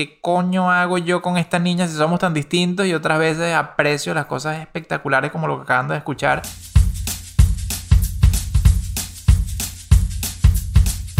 ¿qué coño hago yo con esta niña si somos tan distintos? Y otras veces aprecio las cosas espectaculares como lo que acaban de escuchar.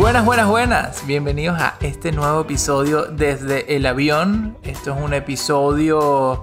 Buenas, buenas, buenas. Bienvenidos a este nuevo episodio desde el avión. Esto es un episodio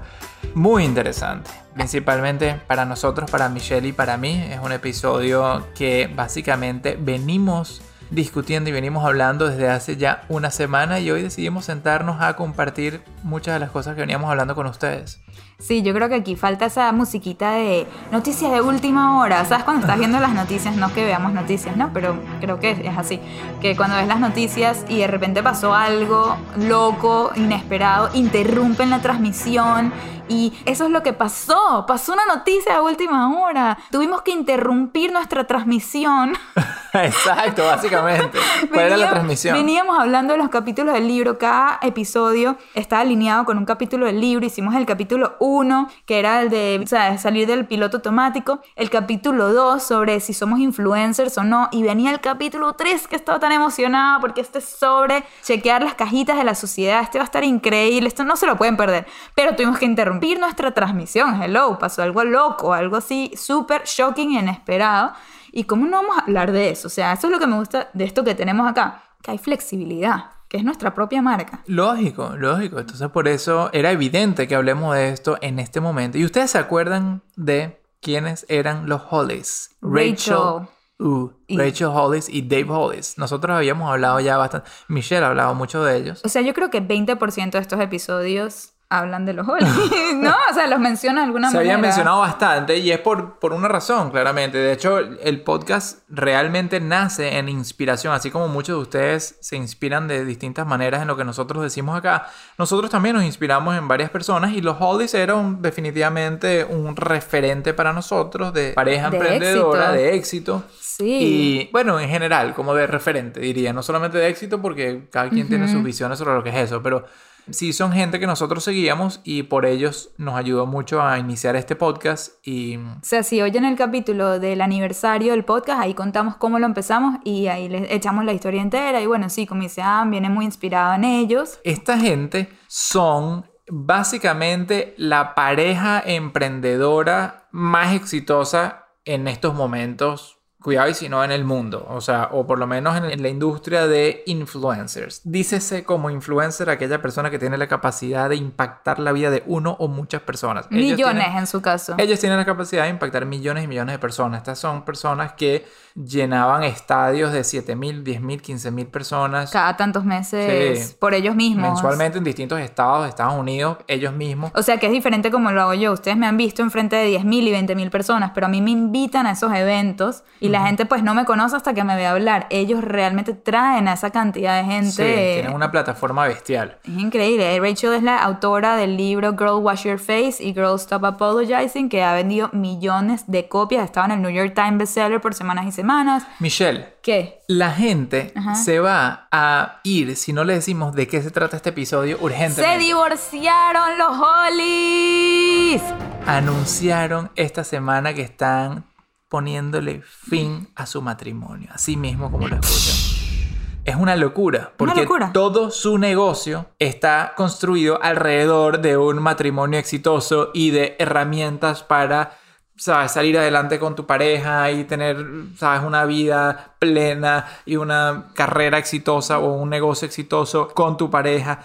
muy interesante. Principalmente para nosotros, para Michelle y para mí. Es un episodio que básicamente venimos discutiendo y venimos hablando desde hace ya una semana y hoy decidimos sentarnos a compartir muchas de las cosas que veníamos hablando con ustedes. Sí, yo creo que aquí falta esa musiquita de noticias de última hora. ¿Sabes? Cuando estás viendo las noticias, no que veamos noticias, ¿no? Pero creo que es así. Que cuando ves las noticias y de repente pasó algo loco, inesperado, interrumpen la transmisión y eso es lo que pasó. Pasó una noticia a última hora. Tuvimos que interrumpir nuestra transmisión. Exacto, básicamente. ¿Cuál era la transmisión? Veníamos hablando de los capítulos del libro. Cada episodio está alineado con un capítulo del libro. Hicimos el capítulo 1, que era el de salir del piloto automático. El capítulo 2, sobre si somos influencers o no. Y venía el capítulo 3, que estaba tan emocionada porque este es sobre chequear las cajitas de la sociedad. Este va a estar increíble. Esto no se lo pueden perder. Pero tuvimos que interrumpir nuestra transmisión. Hello, pasó algo loco, algo así súper shocking e inesperado. ¿Y cómo no vamos a hablar de eso? O sea, eso es lo que me gusta de esto que tenemos acá, que hay flexibilidad que es nuestra propia marca. Lógico, lógico. Entonces por eso era evidente que hablemos de esto en este momento. ¿Y ustedes se acuerdan de quiénes eran los Hollies? Rachel. Uh, Rachel Hollis y Dave Hollis. Nosotros habíamos hablado ya bastante. Michelle ha hablado mucho de ellos. O sea, yo creo que 20% de estos episodios hablan de los Holly, ¿no? O sea, los menciona de alguna manera. Se había mencionado bastante y es por, por una razón, claramente. De hecho, el podcast realmente nace en inspiración, así como muchos de ustedes se inspiran de distintas maneras en lo que nosotros decimos acá. Nosotros también nos inspiramos en varias personas y los Hollys eran definitivamente un referente para nosotros de pareja emprendedora, de éxito. Sí. Y bueno, en general, como de referente, diría. No solamente de éxito, porque cada quien tiene sus visiones sobre lo que es eso, pero sí son gente que nosotros seguíamos y por ellos nos ayudó mucho a iniciar este podcast y... O sea, si oyen el capítulo del aniversario del podcast, ahí contamos cómo lo empezamos y ahí les echamos la historia entera y bueno, sí, como dice ah, viene muy inspirado en ellos. Esta gente son básicamente la pareja emprendedora más exitosa en estos momentos cuidado y si no en el mundo, o sea, o por lo menos en la industria de influencers. Dícese como influencer aquella persona que tiene la capacidad de impactar la vida de uno o muchas personas. Millones en su caso. Ellos tienen la capacidad de impactar millones y millones de personas. Estas son personas que llenaban estadios de 7.000, 10.000, 15.000 personas. Cada tantos meses por ellos mismos. Mensualmente en distintos estados de Estados Unidos, ellos mismos. O sea que es diferente como lo hago yo. Ustedes me han visto enfrente de 10.000 y 20.000 personas, pero a mí me invitan a esos eventos y la gente pues no me conoce hasta que me ve hablar. Ellos realmente traen a esa cantidad de gente. Sí, tienen una plataforma bestial. Es increíble. Rachel es la autora del libro Girl Wash Your Face y Girl Stop Apologizing, que ha vendido millones de copias. Estaba en el New York Times bestseller por semanas y semanas Michelle. ¿Qué? La gente se va a ir si no le decimos de qué se trata este episodio urgentemente. ¡Se divorciaron los Hollies! Anunciaron esta semana que están poniéndole fin a su matrimonio. Así mismo como lo escuchan. Es una locura, porque todo su negocio está construido alrededor de un matrimonio exitoso y de herramientas para sabes, salir adelante con tu pareja y tener, sabes, una vida plena y una carrera exitosa o un negocio exitoso con tu pareja.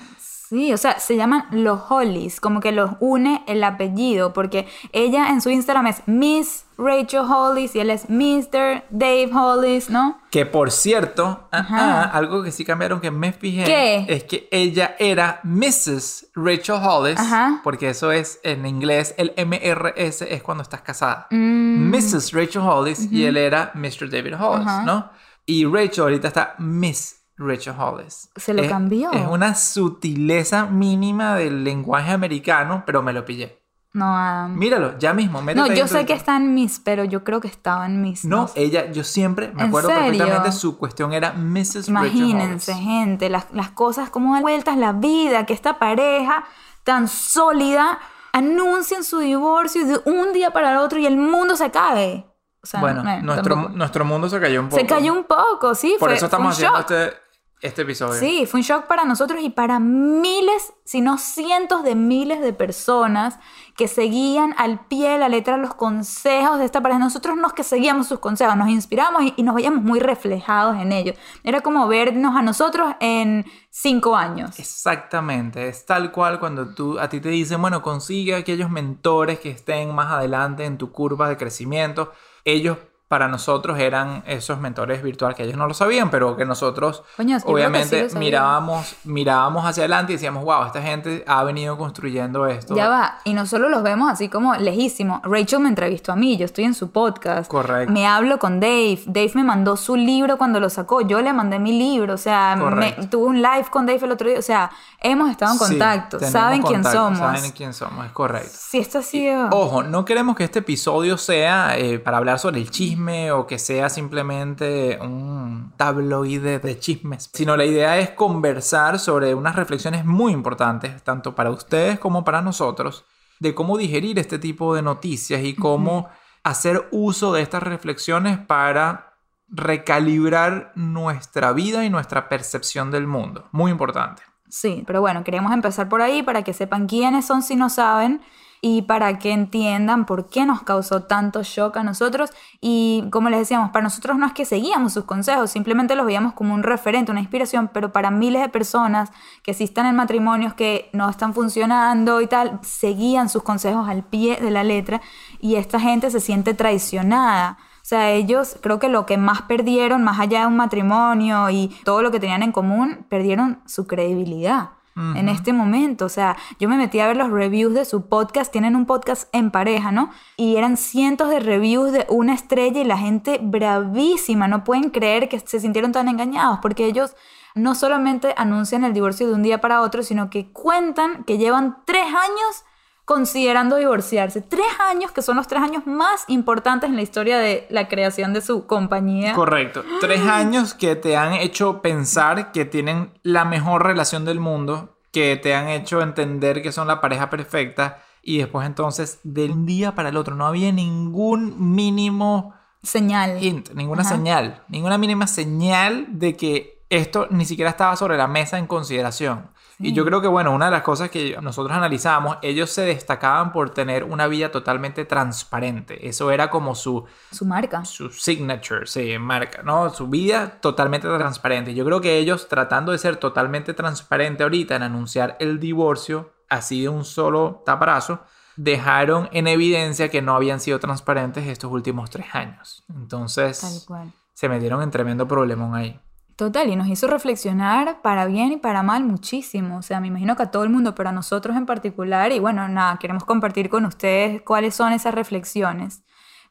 Sí, o sea, se llaman los Hollies, como que los une el apellido, porque ella en su Instagram es Miss Rachel Hollis y él es Mr. Dave Hollis, ¿no? Que por cierto, ah, ah, algo que sí cambiaron que me fijé ¿Qué? es que ella era Mrs. Rachel Hollis, Ajá. porque eso es en inglés, el MRS es cuando estás casada. Mm, Mrs. Rachel Hollis y él era Mr. David Hollis. ¿no? Y Rachel ahorita está Miss Rachel Hollis. Se lo Es- cambió. Es una sutileza mínima del lenguaje americano, pero me lo pillé. no, Adam. Míralo, ya mismo. No, yo sé que está en Miss, pero yo creo que estaba en Miss. No, sé. ella, yo siempre me ¿En acuerdo perfectamente su cuestión era Mrs. Imagínense, Rachel Hollis. gente, las, las cosas, cómo dan vueltas la vida, que esta pareja tan sólida anuncien su divorcio de un día para el otro y el mundo se cae. O sea, Bueno, no, nuestro, nuestro mundo se cayó un poco. Se cayó un poco, sí. Por fue- eso fue un estamos haciendo shock. este, este episodio. Sí, fue un shock para nosotros y para miles, si no cientos de miles de personas que seguían al pie de la letra los consejos de esta pareja. Nosotros nos que seguíamos sus consejos, nos inspiramos y, y nos veíamos muy reflejados en ellos. Era como vernos a nosotros en cinco años. Exactamente, es tal cual cuando tú a ti te dicen, bueno, consigue aquellos mentores que estén más adelante en tu curva de crecimiento. Ellos para nosotros eran esos mentores virtuales que ellos no lo sabían, pero que nosotros Coño, que sí obviamente sabían. mirábamos, mirábamos hacia adelante y decíamos, wow, esta gente ha venido construyendo esto. Ya va, y no solo los vemos así como lejísimo. Rachel me entrevistó a mí, yo estoy en su podcast. Correcto. Me hablo con Dave. Dave me mandó su libro cuando lo sacó. Yo le mandé mi libro. O sea, me- tuve un live con Dave el otro día. O sea, hemos estado en Sí, contacto. Saben quién contacto, somos. Saben quién somos, es correcto. Si esto ha sido. Ojo, no queremos que este episodio sea eh, para hablar sobre el chisme o que sea simplemente un tabloide de chismes, sino la idea es conversar sobre unas reflexiones muy importantes, tanto para ustedes como para nosotros, de cómo digerir este tipo de noticias y cómo hacer uso de estas reflexiones para recalibrar nuestra vida y nuestra percepción del mundo. Muy importante. Sí, pero bueno, queríamos empezar por ahí para que sepan quiénes son si no saben y para que entiendan por qué nos causó tanto shock a nosotros. Y como les decíamos, para nosotros no es que seguíamos sus consejos, simplemente los veíamos como un referente, una inspiración, pero para miles de personas que sí están en matrimonios que no están funcionando y tal, seguían sus consejos al pie de la letra y esta gente se siente traicionada. O sea, ellos creo que lo que más perdieron, más allá de un matrimonio y todo lo que tenían en común, perdieron su credibilidad en este momento. O sea, yo me metí a ver los reviews de su podcast. Tienen un podcast en pareja, ¿no? Y eran cientos de reviews de una estrella y la gente bravísima. No pueden creer que se sintieron tan engañados porque ellos no solamente anuncian el divorcio de un día para otro, sino que cuentan que llevan tres años considerando divorciarse. Tres años que son los tres años más importantes en la historia de la creación de su compañía. Correcto. Tres años que te han hecho pensar que tienen la mejor relación del mundo, que te han hecho entender que son la pareja perfecta y después entonces de un día para el otro no había ningún mínimo Señal. hint, ninguna Ajá. señal, ninguna mínima señal de que esto ni siquiera estaba sobre la mesa en consideración. Y yo creo que, bueno, una de las cosas que nosotros analizamos, ellos se destacaban por tener una vida totalmente transparente. Eso era como su, Su marca. su signature, se marca, ¿no? Su vida totalmente transparente. Yo creo que ellos tratando de ser totalmente transparente ahorita en anunciar el divorcio, así de un solo taparazo, dejaron en evidencia que no habían sido transparentes estos últimos tres años. Tal Entonces, cual. se metieron en tremendo problemón ahí. Total, y nos hizo reflexionar para bien y para mal muchísimo. O sea, me imagino que a todo el mundo, pero a nosotros en particular. Y bueno, nada, queremos compartir con ustedes cuáles son esas reflexiones.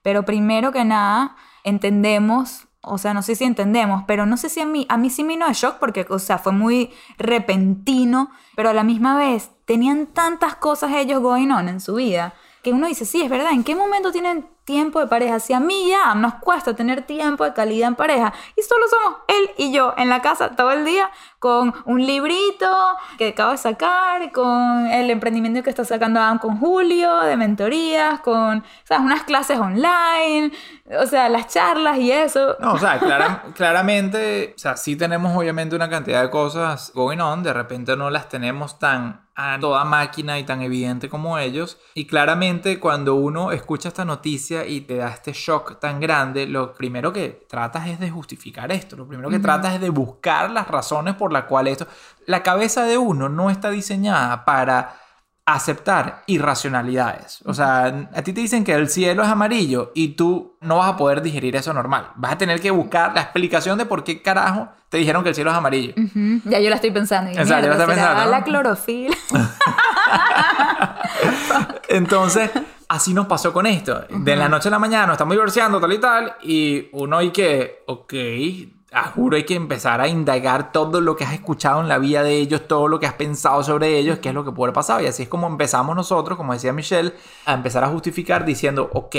Pero primero que nada, entendemos, o sea, no sé si entendemos, pero no sé si a mí, a mí sí me vino de shock porque, o sea, fue muy repentino, pero a la misma vez tenían tantas cosas ellos going on en su vida que uno dice, sí, es verdad, ¿en qué momento tienen tiempo de pareja? Si a mí ya nos cuesta tener tiempo de calidad en pareja y solo somos él y yo en la casa todo el día con un librito que acabo de sacar, con el emprendimiento que está sacando Adam con Julio, de mentorías, con ¿sabes? unas clases online, o sea, las charlas y eso. No, o sea, clara- claramente, o sea, sí tenemos obviamente una cantidad de cosas going on, de repente no las tenemos tan a toda máquina y tan evidente como ellos. Y claramente cuando uno escucha esta noticia y te da este shock tan grande, lo primero que tratas es de justificar esto, lo primero que tratas es de buscar las razones por las cuales esto... La cabeza de uno no está diseñada para aceptar irracionalidades. O sea, a ti te dicen que el cielo es amarillo y tú no vas a poder digerir eso normal. Vas a tener que buscar la explicación de por qué carajo te dijeron que el cielo es amarillo. Ya yo la estoy pensando. Y, Exacto, ya la ¿será pensando, ¿no? la clorofila. Entonces, así nos pasó con esto. De la noche a la mañana nos estamos divorciando, tal y tal, y uno hay que, ok, juro hay que empezar a indagar todo lo que has escuchado en la vida de ellos, todo lo que has pensado sobre ellos, qué es lo que puede pasar. Y así es como empezamos nosotros, como decía Michelle, a empezar a justificar diciendo, ok,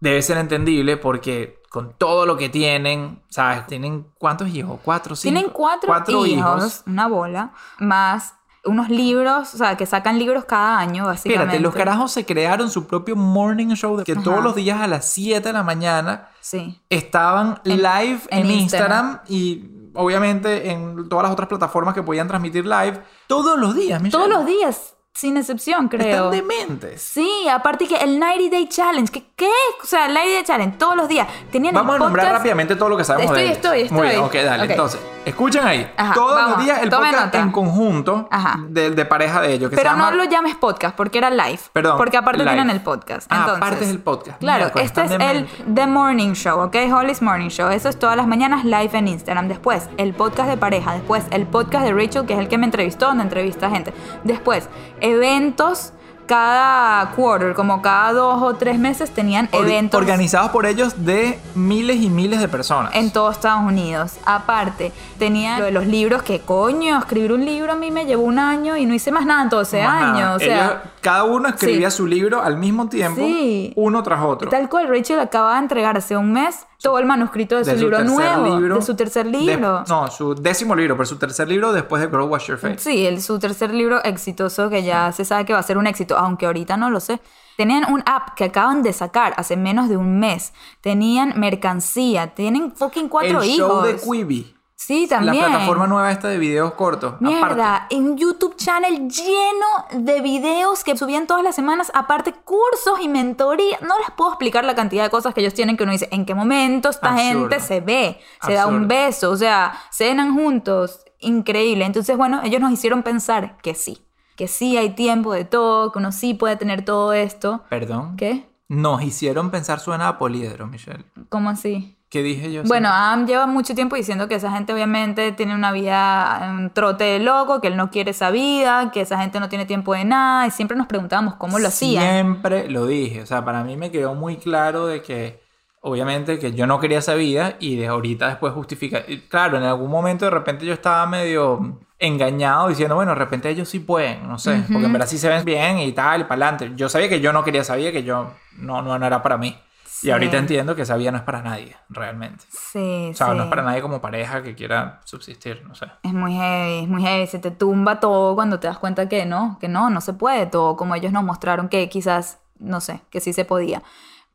debe ser entendible porque con todo lo que tienen, ¿sabes? ¿Tienen cuántos hijos? ¿Cuatro, cinco? Tienen cuatro, hijos, una bola, más unos libros, o sea, que sacan libros cada año, básicamente. Espérate, los carajos se crearon su propio morning show de que Ajá. todos los días a las 7 de la mañana Sí. estaban En- live en, en Instagram. y obviamente en todas las otras plataformas que podían transmitir live todos los días, Michelle. Todos los días, sin excepción, creo. Están dementes. Sí, aparte que el 90 Day Challenge, ¿qué, qué? O sea, el 90 Day Challenge, todos los días. Tenían Vamos a nombrar rápidamente todo lo que sabemos Estoy, de ellos. estoy, Muy bien, estoy. ok, dale. Ok. Entonces, escuchen ahí. Ajá, todos vamos, los días el podcast nota. en conjunto de, de pareja de ellos. Que Pero se llama... no lo llames podcast porque era live. Perdón, Porque aparte live. tienen el podcast. Ah, Entonces, aparte es el podcast. Claro, este es el. The Morning Show, ¿ok? Holly's Morning Show. Eso es todas las mañanas live en Instagram. Después, el podcast de pareja. Después, el podcast de Rachel, que es el que me entrevistó, donde entrevista gente. Después, eventos cada quarter, como cada dos o tres meses tenían Or- eventos. Organizados por ellos de miles y miles de personas. En todo Estados Unidos. Aparte, tenía lo de los libros que, coño, escribir un libro a mí me llevó un año y no hice más nada en todo ese Más año. nada. O sea, Ellos- cada uno escribía Sí. su libro al mismo tiempo, Sí. uno tras otro. Tal cual, Rachel acaba de entregar hace un mes todo el manuscrito de, De su, libro nuevo. libro. de su tercer De- libro. no, su décimo libro, pero su tercer libro después de Girl Wash Your Face. Sí, el, su tercer libro exitoso que ya se sabe que va a ser un éxito, aunque ahorita no lo sé. Tenían un app que acaban de sacar hace menos de un mes. Tenían mercancía. Tienen fucking cuatro el hijos. show de Quibi. Sí, también. La plataforma nueva esta de videos cortos. Mierda, aparte. un YouTube channel lleno de videos que subían todas las semanas, aparte cursos y mentoría. No les puedo explicar la cantidad de cosas que ellos tienen que uno dice, ¿en qué momento esta Absurdo. gente se ve? Se da un beso, o sea, cenan juntos. Increíble. Entonces, bueno, ellos nos hicieron pensar que sí, que sí hay tiempo de todo, que uno sí puede tener todo esto. Perdón. ¿Qué? Nos hicieron pensar suena a poliedro, Michelle. ¿Cómo así? ¿Qué dije yo? Bueno, Adam lleva mucho tiempo diciendo que esa gente obviamente tiene una vida, un trote de loco, que él no quiere esa vida, que esa gente no tiene tiempo de nada, y siempre nos preguntábamos cómo lo hacían. Siempre lo dije. O sea, para mí me quedó muy claro de que, obviamente, que yo no quería esa vida y de ahorita después justificar. Claro, en algún momento de repente yo estaba medio engañado diciendo, bueno, de repente ellos sí pueden, no sé, porque en verdad sí se ven bien y tal, y para adelante. Yo sabía que yo no quería esa vida, que yo no, no, no era para mí. Sí. Y ahorita entiendo que esa vida no es para nadie, realmente. Sí, O sea, sí. no es para nadie como pareja que quiera subsistir, no sé. Es muy heavy, es muy heavy. Se te tumba todo cuando te das cuenta que no, que no, no se puede todo, como ellos nos mostraron que quizás, no sé, que sí se podía.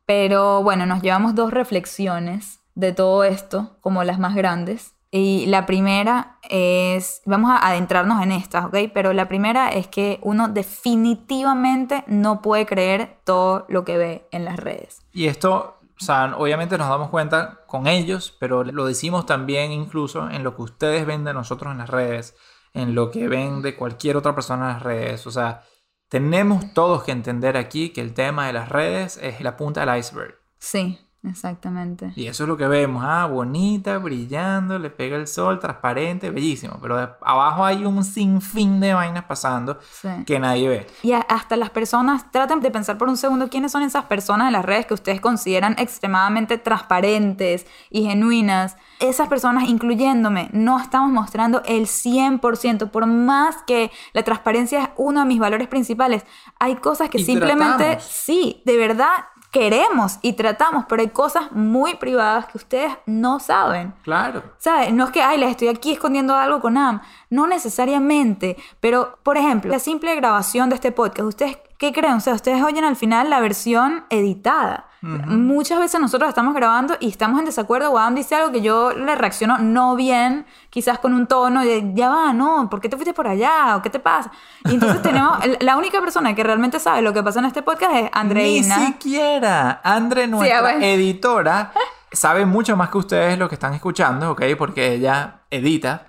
Pero bueno, nos llevamos dos reflexiones de todo esto, como las más grandes. Y la primera es, vamos a adentrarnos en estas, ¿ok? Pero la primera es que uno definitivamente no puede creer todo lo que ve en las redes. Y esto, o sea, obviamente nos damos cuenta con ellos, pero lo decimos también incluso en lo que ustedes ven de nosotros en las redes, en lo que ven de cualquier otra persona en las redes. O sea, tenemos todos que entender aquí que el tema de las redes es la punta del iceberg. Sí, exactamente. Y eso es lo que vemos, ah, bonita, brillando, le pega el sol, transparente, bellísimo. Pero de- abajo hay un sinfín de vainas pasando Sí. que nadie ve. Y hasta las personas, traten de pensar por un segundo quiénes son esas personas en las redes que ustedes consideran extremadamente transparentes y genuinas. Esas personas, incluyéndome, no estamos mostrando el 100%, por más que la transparencia es uno de mis valores principales. Hay cosas que Y simplemente, tratamos. sí, de verdad queremos y tratamos, pero hay cosas muy privadas que ustedes no saben. Claro. ¿Sabes? No es que, ay, les estoy aquí escondiendo algo con Am. No necesariamente. Pero, por ejemplo, la simple grabación de este podcast, ¿ustedes qué creen? O sea, ustedes oyen al final la versión editada. Muchas veces nosotros estamos grabando y estamos en desacuerdo, o Adam dice algo que yo le reacciono no bien, quizás con un tono de, ya va, no, ¿por qué te fuiste por allá? ¿O qué te pasa? Y entonces tenemos, la única persona que realmente sabe lo que pasa en este podcast es Andreina. Ni siquiera. Andre, nuestra bueno. editora, sabe mucho más que ustedes lo que están escuchando, ¿ok? Porque ella edita.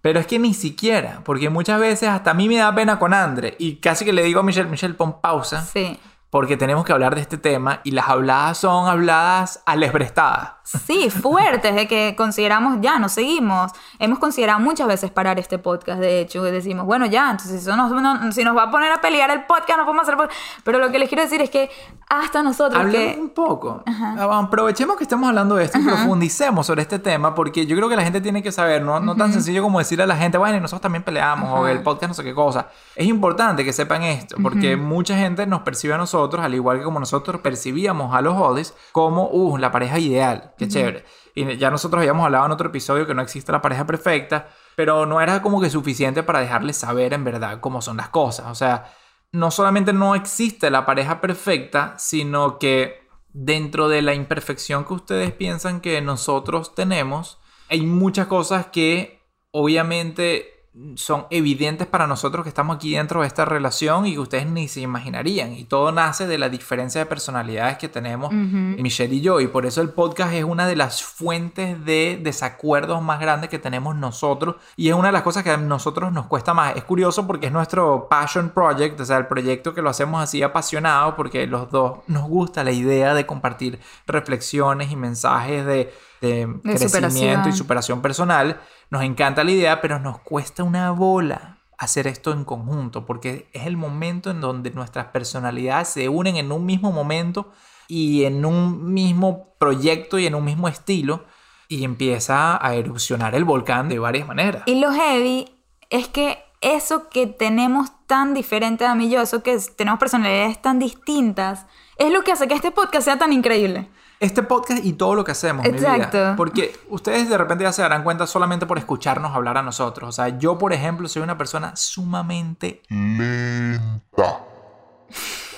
Pero es que ni siquiera, porque muchas veces hasta a mí me da pena con Andre y casi que le digo a Michelle, Michelle, pon pausa, Sí. Porque tenemos que hablar de este tema y las habladas son habladas alesbrestadas. Sí, fuertes, de que consideramos ya, nos seguimos. Hemos considerado muchas veces parar este podcast, de hecho, y decimos, bueno, ya, entonces si, eso nos, no- si nos va a poner a pelear el podcast, no podemos hacer podcast. Pero lo que les quiero decir es que hasta nosotros Hablemos que... un poco. Aprovechemos que estamos hablando de esto y profundicemos sobre este tema porque yo creo que la gente tiene que saber, no, no tan sencillo como decirle a la gente, bueno, y nosotros también peleamos o el podcast no sé qué cosa. Es importante que sepan esto porque mucha gente nos percibe a nosotros, al igual que como nosotros percibíamos a los Odis, como, uh, la pareja ideal, qué chévere. Y ya nosotros habíamos hablado en otro episodio que no existe la pareja perfecta, pero no era como que suficiente para dejarles saber en verdad cómo son las cosas. O sea, no solamente no existe la pareja perfecta, sino que dentro de la imperfección que ustedes piensan que nosotros tenemos, hay muchas cosas que obviamente son evidentes para nosotros que estamos aquí dentro de esta relación y que ustedes ni se imaginarían. Y todo nace de la diferencia de personalidades que tenemos Michelle y yo. Y por eso el podcast es una de las fuentes de desacuerdos más grandes que tenemos nosotros. Y es una de las cosas que a nosotros nos cuesta más. Es curioso porque es nuestro passion project, o sea, el proyecto que lo hacemos así apasionado porque los dos nos gusta la idea de compartir reflexiones y mensajes de, de crecimiento superación. y superación personal. Nos encanta la idea, pero nos cuesta una bola hacer esto en conjunto, porque es el momento en donde nuestras personalidades se unen en un mismo momento y en un mismo proyecto y en un mismo estilo y empieza a erupcionar el volcán de varias maneras. Y lo heavy es que eso que tenemos tan diferente a mí y yo, eso que tenemos personalidades tan distintas, es lo que hace que este podcast sea tan increíble. Este podcast y todo lo que hacemos, mi Exacto. vida. Porque ustedes de repente ya se darán cuenta solamente por escucharnos hablar a nosotros. O sea, yo, por ejemplo, soy una persona sumamente lenta.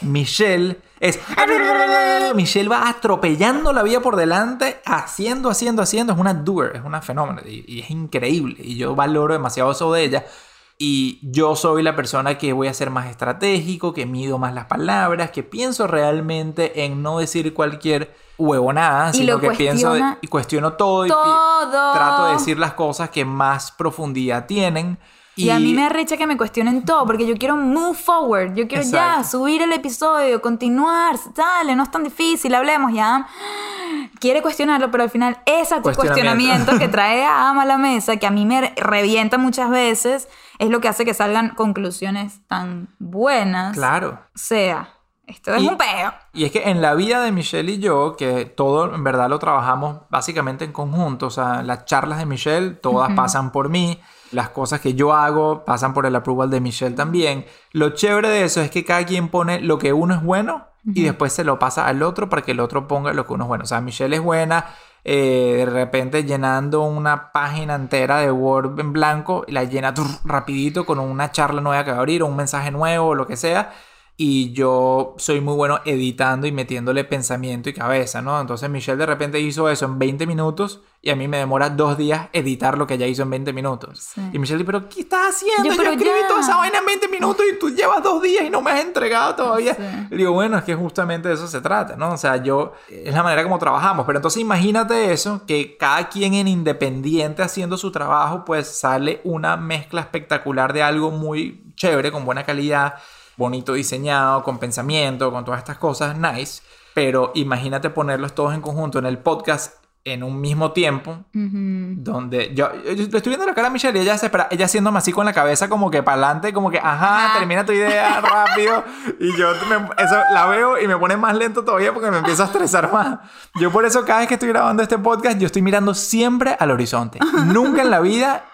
Michelle es. Michelle va atropellando la vida por delante, haciendo, haciendo, haciendo. Es una doer, es una fenómeno y, y es increíble. Y yo valoro demasiado eso de ella. Y yo soy la persona que voy a ser más estratégico, que mido más las palabras, que pienso realmente en no decir cualquier huevonada, Y sino que pienso y cuestiono todo, y trato de decir las cosas que más profundidad tienen. Y, a mí me arrecha que me cuestionen todo, porque yo quiero move forward, yo quiero ya subir el episodio, continuar, dale, no es tan difícil, hablemos ya. Quiere cuestionarlo, pero al final ese Cuestionamiento. cuestionamiento que trae a Ama a la mesa, que a mí me revienta muchas veces, es lo que hace que salgan conclusiones tan buenas. Claro. O sea, esto es Y- un peo. Y es que en la vida de Michelle y yo, que todo en verdad lo trabajamos básicamente en conjunto, o sea, las charlas de Michelle todas pasan por mí, las cosas que yo hago pasan por el approval de Michelle también. Lo chévere de eso es que cada quien pone lo que uno es bueno y después se lo pasa al otro para que el otro ponga lo que uno es bueno. O sea, Michelle es buena eh, de repente llenando una página entera de Word en blanco y la llena rapidito con una charla nueva que va a abrir o un mensaje nuevo o lo que sea. Y yo soy muy bueno editando y metiéndole pensamiento y cabeza, ¿no? Entonces Michelle de repente hizo eso en 20 minutos y a mí me demora dos días editar lo que ella hizo en 20 minutos. Sí. Y Michelle dice, pero ¿qué estás haciendo? Yo, Yo, escribí ya. toda esa vaina en 20 minutos y tú llevas dos días y no me has entregado todavía. Sí. Digo, bueno, es que justamente de eso se trata, ¿no? O sea, yo, es la manera como trabajamos. Pero entonces imagínate eso, que cada quien en independiente haciendo su trabajo, pues sale una mezcla espectacular de algo muy chévere, con buena calidad, bonito diseñado, con pensamiento, con todas estas cosas, nice. Pero imagínate ponerlos todos en conjunto en el podcast en un mismo tiempo, donde yo, yo- yo estoy viendo la cara a Michelle y ella se espera, ella haciéndome así con la cabeza como que para adelante, como que, ajá, Ajá. termina tu idea rápido. y yo me- eso la veo y me pone más lento todavía porque me empiezo a estresar más. Yo por eso cada vez que estoy grabando este podcast, yo estoy mirando siempre al horizonte. Nunca en la vida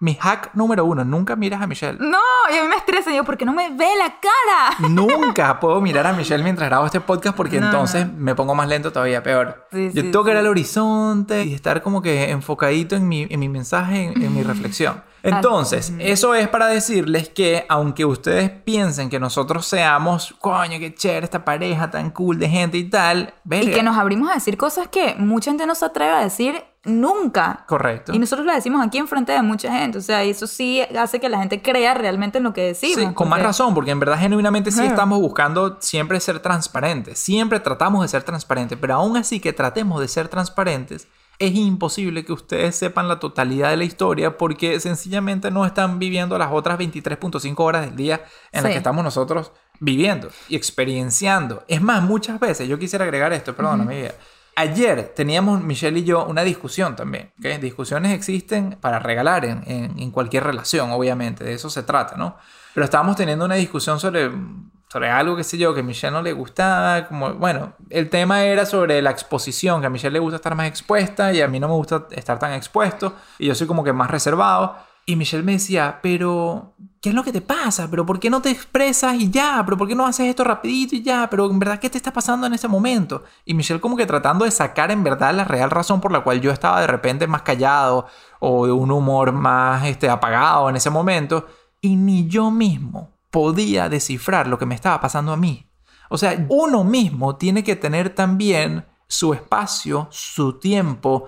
Mi hack número uno, nunca miras a Michelle. No, y a mí me estresa, yo, porque no me ve la cara. Nunca puedo mirar a Michelle mientras grabo este podcast porque No, entonces me pongo más lento todavía, peor. Sí, Yo sí, tengo que sí. al horizonte y estar como que enfocadito en mi, en mi mensaje, en, en mi reflexión. Entonces, eso es para decirles que aunque ustedes piensen que nosotros seamos, coño, qué chévere esta pareja tan cool de gente y tal, Y que nos abrimos a decir cosas que mucha gente no se atreve a decir nunca. Correcto. Y nosotros las decimos aquí enfrente de mucha gente. O sea, eso sí hace que la gente crea realmente en lo que decimos. Sí, con más razón, porque en verdad genuinamente sí estamos buscando siempre ser transparentes, siempre tratamos de ser transparentes, pero aún así que tratemos de ser transparentes, es imposible que ustedes sepan la totalidad de la historia porque sencillamente no están viviendo las otras 23.5 horas del día en las que estamos nosotros viviendo y experienciando. Es más, muchas veces, yo quisiera agregar esto, perdóname, vida. Ayer teníamos Michelle y yo una discusión también. ¿ok? Discusiones existen para regalar en, en- en cualquier relación, obviamente, de eso se trata, ¿no? Pero estábamos teniendo una discusión sobre, sobre algo, qué sé yo, que a Michelle no le gustaba. Como, bueno, el tema era sobre la exposición, que a Michelle le gusta estar más expuesta y a mí no me gusta estar tan expuesto. Y yo soy como que más reservado. Y Michelle me decía, pero, ¿qué es lo que te pasa? ¿Pero por qué no te expresas y ya? ¿Pero por qué no haces esto rapidito y ya? ¿Pero en verdad qué te está pasando en ese momento? Y Michelle como que tratando de sacar en verdad la real razón por la cual yo estaba de repente más callado o de un humor más este, apagado en ese momento. Y ni yo mismo podía descifrar lo que me estaba pasando a mí. O sea, uno mismo tiene que tener también su espacio, su tiempo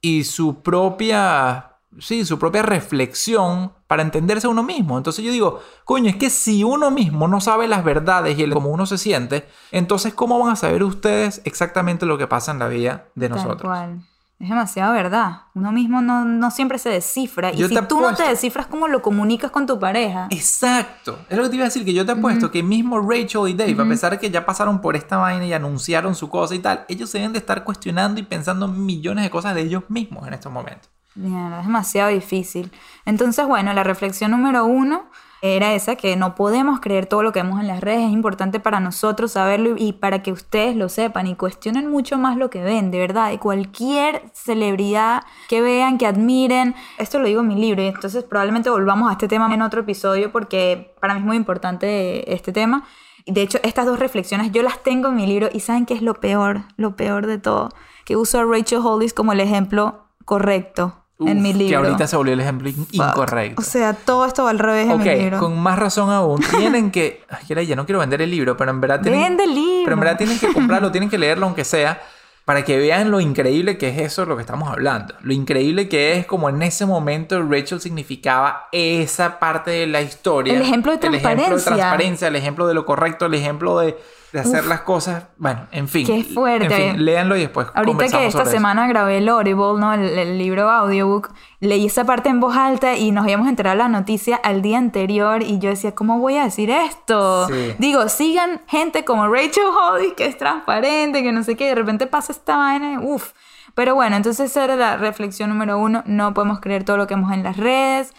y su propia, sí, su propia reflexión para entenderse a uno mismo. Entonces yo digo, coño, es que si uno mismo no sabe las verdades y el cómo uno se siente, entonces ¿cómo van a saber ustedes exactamente lo que pasa en la vida de Tal nosotros? cual. Es demasiado verdad. Uno mismo no, no siempre se descifra. Y si tú no te descifras, ¿cómo lo comunicas con tu pareja? Exacto. Es lo que te iba a decir, que yo te apuesto que mismo Rachel y Dave, a pesar de que ya pasaron por esta vaina y anunciaron su cosa y tal, ellos se deben de estar cuestionando y pensando millones de cosas de ellos mismos en estos momentos. Mierda, es demasiado difícil. Entonces, bueno, la reflexión número uno era esa, que no podemos creer todo lo que vemos en las redes. Es importante para nosotros saberlo y para que ustedes lo sepan y cuestionen mucho más lo que ven, de verdad. Y cualquier celebridad que vean, que admiren. Esto lo digo en mi libro y entonces probablemente volvamos a este tema en otro episodio porque para mí es muy importante este tema. De hecho, estas dos reflexiones yo las tengo en mi libro y saben qué es lo peor, lo peor de todo, que uso a Rachel Hollis como el ejemplo correcto en Uf, mi libro. Que ahorita se volvió el ejemplo in- incorrecto. O sea, todo esto va al revés en mi libro. con más razón aún, tienen que... Ay, ya no quiero vender el libro, pero en verdad tienen... Vende el libro. Pero en verdad tienen que comprarlo, tienen que leerlo aunque sea, para que vean lo increíble que es eso lo que estamos hablando. Lo increíble que es como en ese momento Rachel significaba esa parte de la historia. El ejemplo de El ejemplo de transparencia. transparencia, el ejemplo de lo correcto, el ejemplo de, de hacer Uf. las cosas. Bueno, en fin. Qué fuerte. En fin, léanlo y después Ahorita que esta sobre eso. semana grabé el Audible, ¿no? El, el libro audiobook, leí esa parte en voz alta y nos habíamos enterado la noticia al día anterior y yo decía, ¿cómo voy a decir esto? Sí. Digo, sigan gente como Rachel Hollis, que es transparente, que no sé qué, y de repente pasa esta vaina, uff. Pero bueno, entonces esa era la reflexión número uno, no podemos creer todo lo que vemos en las redes.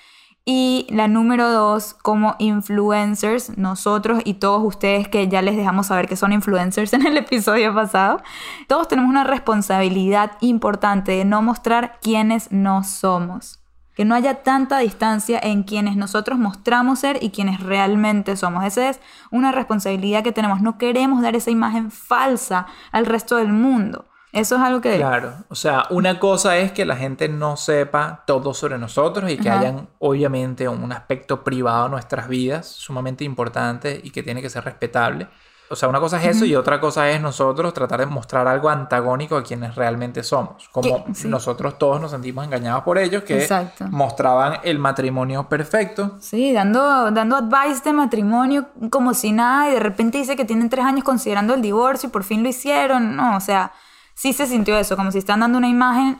Y la número dos, como influencers, nosotros y todos ustedes que ya les dejamos saber que son influencers en el episodio pasado, todos tenemos una responsabilidad importante de no mostrar quiénes no somos. Que no haya tanta distancia en quienes nosotros mostramos ser y quienes realmente somos. Esa es una responsabilidad que tenemos. No queremos dar esa imagen falsa al resto del mundo. Eso es algo que... Claro, o sea, una cosa es que la gente no sepa todo sobre nosotros y que Ajá. hayan obviamente un aspecto privado de nuestras vidas sumamente importante y que tiene que ser respetable. O sea, una cosa es eso y otra cosa es nosotros tratar de mostrar algo antagónico a quienes realmente somos. Como sí. nosotros todos nos sentimos engañados por ellos que Exacto. mostraban el matrimonio perfecto. Sí, dando, dando advice de matrimonio como si nada y de repente dice que tienen tres años considerando el divorcio y por fin lo hicieron. No, o sea, sí se sintió eso, como si están dando una imagen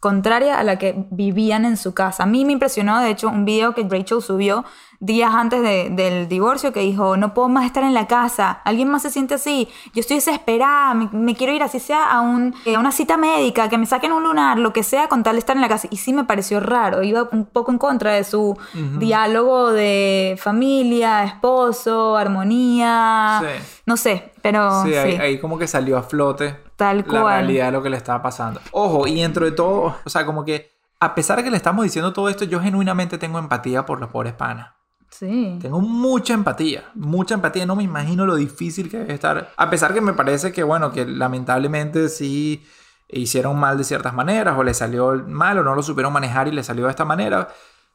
contraria a la que vivían en su casa. A mí me impresionó, de hecho, un video que Rachel subió días antes de- del divorcio que dijo, no puedo más estar en la casa, alguien más se siente así, yo estoy desesperada, me, me quiero ir así sea a, un, eh, a una cita médica, que me saquen un lunar, lo que sea, con tal de estar en la casa. Y sí me pareció raro, iba un poco en contra de su diálogo de familia, esposo, armonía, Sí. no sé, pero Sí, sí, Ahí, ahí como que salió a flote Tal la cual. realidad de lo que le estaba pasando. Ojo, y dentro de todo, o sea, como que a pesar de que le estamos diciendo todo esto, yo genuinamente tengo empatía por los pobres panas. Sí. Tengo mucha empatía, mucha empatía. No me imagino lo difícil que debe estar. A pesar que me parece que, bueno, que lamentablemente sí hicieron mal de ciertas maneras o le salió mal o no lo supieron manejar y le salió de esta manera.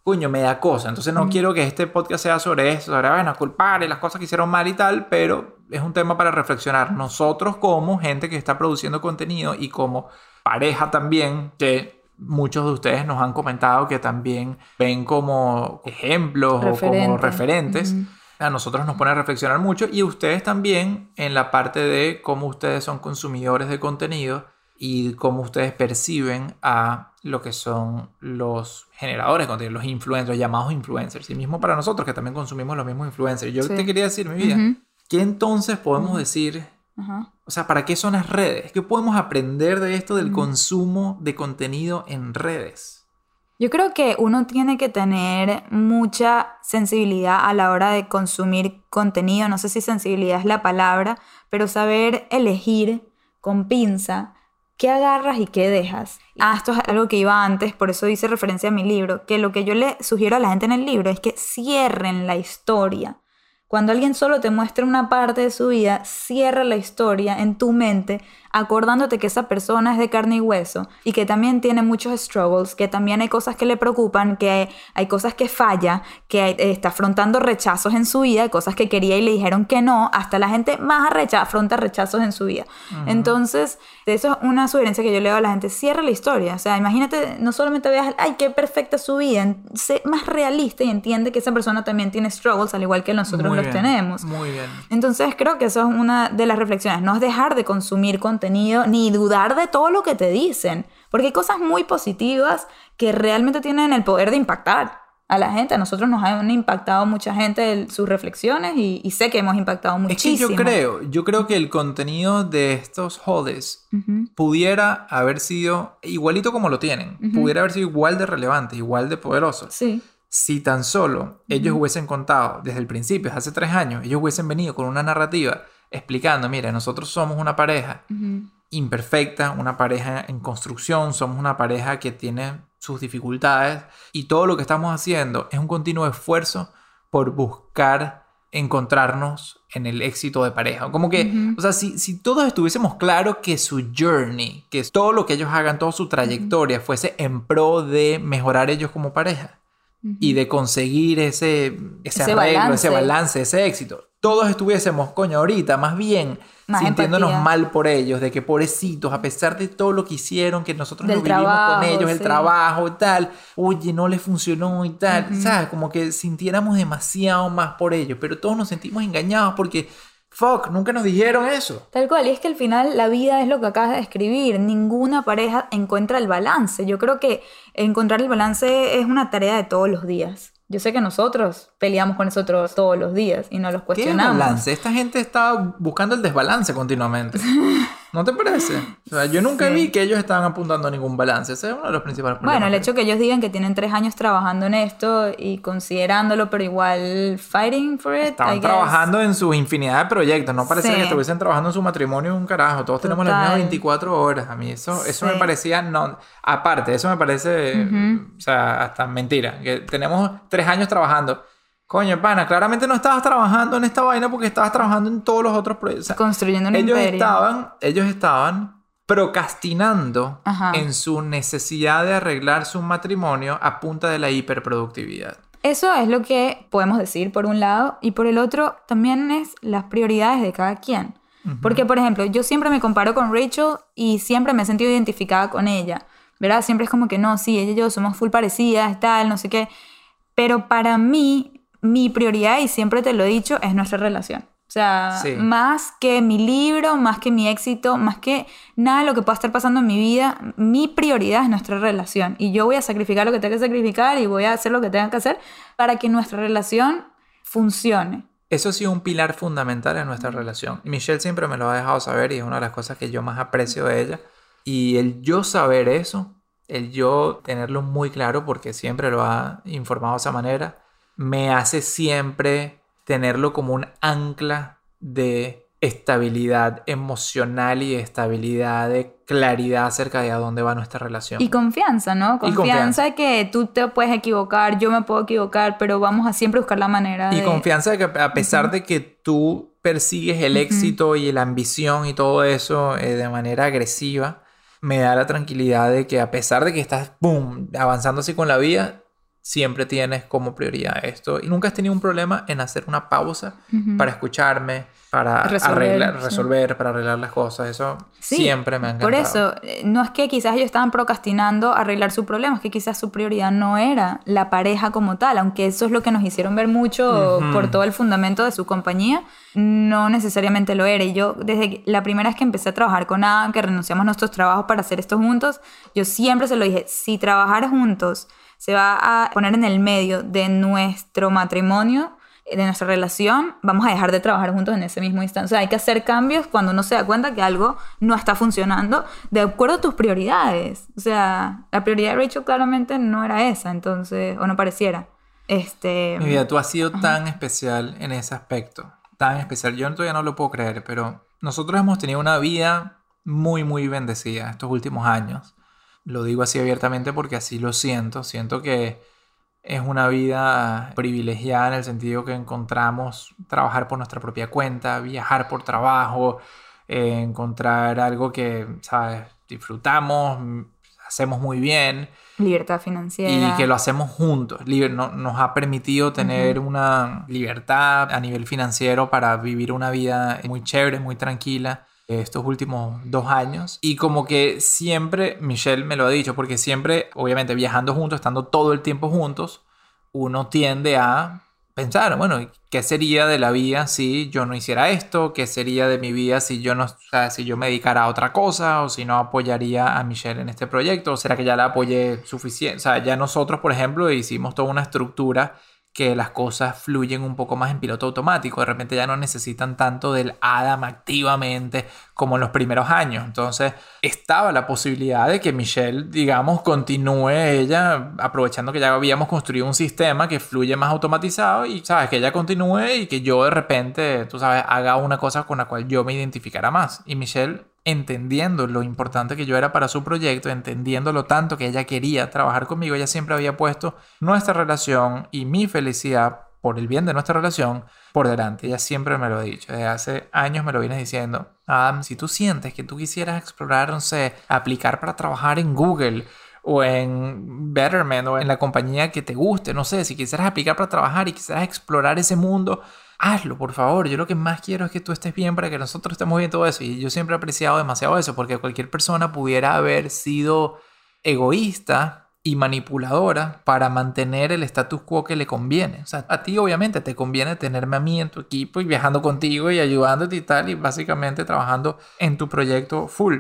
Coño, me da cosa. Entonces no quiero que este podcast sea sobre eso, sobre, bueno, culpar y las cosas que hicieron mal y tal, pero es un tema para reflexionar. Nosotros como gente que está produciendo contenido y como pareja también, que muchos de ustedes nos han comentado que también ven como ejemplos o como Referente. referentes. Ujú. A nosotros nos pone a reflexionar mucho y ustedes también en la parte de cómo ustedes son consumidores de contenido y cómo ustedes perciben a lo que son los generadores de contenido, los influencers, llamados influencers. Y mismo para nosotros que también consumimos los mismos influencers. Yo Sí. te quería decir, mi vida, Ujú. ¿Qué entonces podemos decir Ajá. o sea, ¿para qué son las redes? ¿Qué podemos aprender de esto del consumo de contenido en redes? Yo creo que uno tiene que tener mucha sensibilidad a la hora de consumir contenido. No sé si sensibilidad es la palabra, pero saber elegir con pinza qué agarras y qué dejas. Ah, esto es algo que iba antes, por eso hice referencia a mi libro, que lo que yo le sugiero a la gente en el libro es que cierren la historia. Cuando alguien solo te muestra una parte de su vida, cierra la historia en tu mente, acordándote que esa persona es de carne y hueso y que también tiene muchos struggles, que también hay cosas que le preocupan, que hay cosas que falla, que hay- eh, está afrontando rechazos en su vida, cosas que quería y le dijeron que no, hasta la gente más arrecha afronta rechazos en su vida. Entonces, eso es una sugerencia que yo le doy a la gente, cierra la historia, o sea, imagínate, no solamente veas, ay, qué perfecta su vida, sé más realista y entiende que esa persona también tiene struggles, al igual que nosotros Muy los bien, tenemos. Muy bien. Entonces creo que eso es una de las reflexiones, no es dejar de consumir contenido ni dudar de todo lo que te dicen, porque hay cosas muy positivas que realmente tienen el poder de impactar a la gente. A nosotros nos han impactado mucha gente sus reflexiones y, y sé que hemos impactado Es que muchísimo. yo creo, yo creo que el contenido de estos jodes pudiera haber sido igualito como lo tienen, pudiera haber sido igual de relevante, igual de poderoso. Sí, Si tan solo ellos hubiesen contado desde el principio, hace tres años, ellos hubiesen venido con una narrativa explicando, mira, nosotros somos una pareja. Imperfecta, una pareja en construcción, somos una pareja que tiene sus dificultades y todo lo que estamos haciendo es un continuo esfuerzo por buscar encontrarnos en el éxito de pareja. Como que, Ujú. o sea, si, si todos estuviésemos claros que su journey, que todo lo que ellos hagan, toda su trayectoria fuese en pro de mejorar ellos como pareja y de conseguir ese, ese, Ese arreglo, balance. ese balance, ese éxito. Todos estuviésemos, coño, ahorita más bien Más sintiéndonos empatía. mal por ellos, de que pobrecitos, a pesar de todo lo que hicieron, que nosotros Del lo vivimos trabajo, con ellos, el trabajo y tal, oye, no les funcionó y tal, ¿sabes? Como que sintiéramos demasiado más por ellos, pero todos nos sentimos engañados porque, fuck, nunca nos dijeron eso. Tal cual, y es que al final la vida es lo que acabas de describir. Ninguna pareja encuentra el balance. Yo creo que encontrar el balance es una tarea de todos los días. Yo sé que nosotros peleamos con nosotros todos los días y no los ¿Qué cuestionamos. balance? Esta gente está buscando el desbalance continuamente. ¿No te parece? O sea, yo nunca Sí. vi que ellos estaban apuntando a ningún balance. Ese es uno de los principales problemas. Bueno, el hecho que ellos digan que tienen tres años trabajando en esto y considerándolo, pero igual fighting for it. I Estaban guess. trabajando en su infinidad de proyectos. No parece Sí. que estuviesen trabajando en su matrimonio un carajo. Todos tenemos las mismas Total. 24 horas. A mí eso, eso me parecía... No, aparte, eso me parece... O sea, hasta mentira. Que tenemos tres años trabajando. Coño, pana, claramente no estabas trabajando en esta vaina porque estabas trabajando en todos los otros proyectos. O sea, Construyendo un ellos imperio. estaban, ellos estaban procrastinando Ajá. en su necesidad de arreglar su matrimonio a punta de la hiperproductividad. Eso es lo que podemos decir por un lado y por el otro también es las prioridades de cada quien. Porque, por ejemplo, yo siempre me comparo con Rachel y siempre me he sentido identificada con ella, ¿verdad? Siempre es como que no, sí, ella y yo somos full parecidas, tal, no sé qué. Pero para mí, mi prioridad, y siempre te lo he dicho, es nuestra relación. O sea, Sí. más que mi libro, más que mi éxito, más que nada de lo que pueda estar pasando en mi vida, mi prioridad es nuestra relación. Y yo voy a sacrificar lo que tenga que sacrificar y voy a hacer lo que tenga que hacer para que nuestra relación funcione. Eso ha sido un pilar fundamental en nuestra relación. Michelle siempre me lo ha dejado saber y es una de las cosas que yo más aprecio de ella. Y el yo saber eso, el yo tenerlo muy claro, porque siempre lo ha informado de esa manera, me hace siempre tenerlo como un ancla de estabilidad emocional y estabilidad de claridad acerca de a dónde va nuestra relación. Y confianza, ¿no? Confianza, confianza. de que tú te puedes equivocar, yo me puedo equivocar, pero vamos a siempre buscar la manera Y de... confianza de que a pesar de que tú persigues el éxito y la ambición y todo eso eh, de manera agresiva, me da la tranquilidad de que a pesar de que estás, boom, avanzando así con la vida, siempre tienes como prioridad esto. Y nunca has tenido un problema en hacer una pausa para escucharme, para Resolver, arreglar, sí. resolver, para arreglar las cosas. Eso Sí, siempre me ha encantado. Por eso, eh, no es que quizás ellos estaban procrastinando arreglar su problema, es que quizás su prioridad no era la pareja como tal, aunque eso es lo que nos hicieron ver mucho por todo el fundamento de su compañía, no necesariamente lo era. Y yo, desde la primera vez que empecé a trabajar con Adam, que renunciamos a nuestros trabajos para hacer esto juntos, yo siempre se lo dije, si trabajar juntos se va a poner en el medio de nuestro matrimonio, de nuestra relación, vamos a dejar de trabajar juntos en ese mismo instante. O sea, hay que hacer cambios cuando uno se da cuenta que algo no está funcionando de acuerdo a tus prioridades. O sea, la prioridad de Rachel claramente no era esa, entonces, o no pareciera. Este, Mi vida, tú has sido tan especial en ese aspecto. Tan especial. Yo todavía no lo puedo creer, pero nosotros hemos tenido una vida muy, muy bendecida estos últimos años. Lo digo así abiertamente porque así lo siento. Siento que es una vida privilegiada en el sentido que encontramos trabajar por nuestra propia cuenta, viajar por trabajo, eh, encontrar algo que, ¿sabes? Disfrutamos, hacemos muy bien libertad financiera. y que lo hacemos juntos. Liber- no- nos ha permitido tener una libertad a nivel financiero para vivir una vida muy chévere, muy tranquila estos últimos dos años. Y como que siempre, Michelle me lo ha dicho, porque siempre, obviamente viajando juntos, estando todo el tiempo juntos, uno tiende a pensar, bueno, ¿qué sería de la vida si yo no hiciera esto? ¿Qué sería de mi vida si yo no, o sea, si yo me dedicara a otra cosa o si no apoyaría a Michelle en este proyecto? ¿O será que ya la apoyé suficiente? O sea, ya nosotros, por ejemplo, hicimos toda una estructura que las cosas fluyen un poco más en piloto automático. De repente ya no necesitan tanto del Adam activamente como en los primeros años. Entonces estaba la posibilidad de que Michelle, digamos, continúe ella, aprovechando que ya habíamos construido un sistema que fluye más automatizado y, ¿sabes? Que ella continúe y que yo de repente, tú sabes, haga una cosa con la cual yo me identificara más. Y Michelle entendiendo lo importante que yo era para su proyecto, entendiendo lo tanto que ella quería trabajar conmigo, ella siempre había puesto nuestra relación y mi felicidad por el bien de nuestra relación por delante. Ella siempre me lo ha dicho, desde hace años me lo vienes diciendo. Adam, si tú sientes que tú quisieras explorar, no sé, aplicar para trabajar en Google o en Betterment o en la compañía que te guste, no sé, si quisieras aplicar para trabajar y quisieras explorar ese mundo, hazlo, por favor. Yo lo que más quiero es que tú estés bien para que nosotros estemos bien todo eso. Y yo siempre he apreciado demasiado eso, porque cualquier persona pudiera haber sido egoísta y manipuladora para mantener el status quo que le conviene. O sea, a ti obviamente te conviene tenerme a mí en tu equipo y viajando contigo y ayudándote y tal, y básicamente trabajando en tu proyecto full.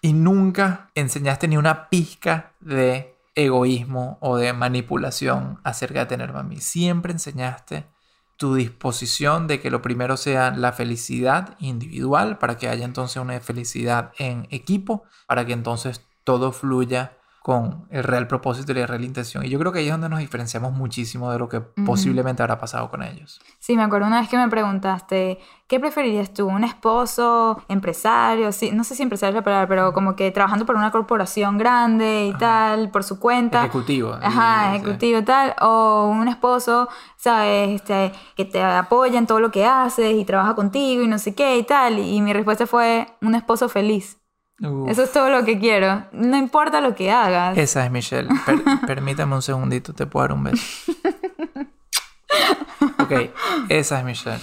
Y nunca enseñaste ni una pizca de egoísmo o de manipulación acerca de tenerme a mí. Siempre enseñaste tu disposición de que lo primero sea la felicidad individual para que haya entonces una felicidad en equipo, para que entonces todo fluya con el real propósito y la real intención. Y yo creo que ahí es donde nos diferenciamos muchísimo de lo que posiblemente habrá pasado con ellos. Sí, me acuerdo una vez que me preguntaste, ¿qué preferirías tú? ¿Un esposo, empresario? Sí, no sé si empresario es la palabra, pero como que trabajando por una corporación grande y tal, por su cuenta. Ejecutivo. Ajá, Sí. ejecutivo y tal. O un esposo, ¿sabes? Este, que te apoya en todo lo que haces y trabaja contigo y no sé qué y tal. Y mi respuesta fue un esposo feliz. Uf. Eso es todo lo que quiero. No importa lo que hagas. Esa es Michelle. Per- permítame un segundito, te puedo dar un beso. Ok, esa es Michelle.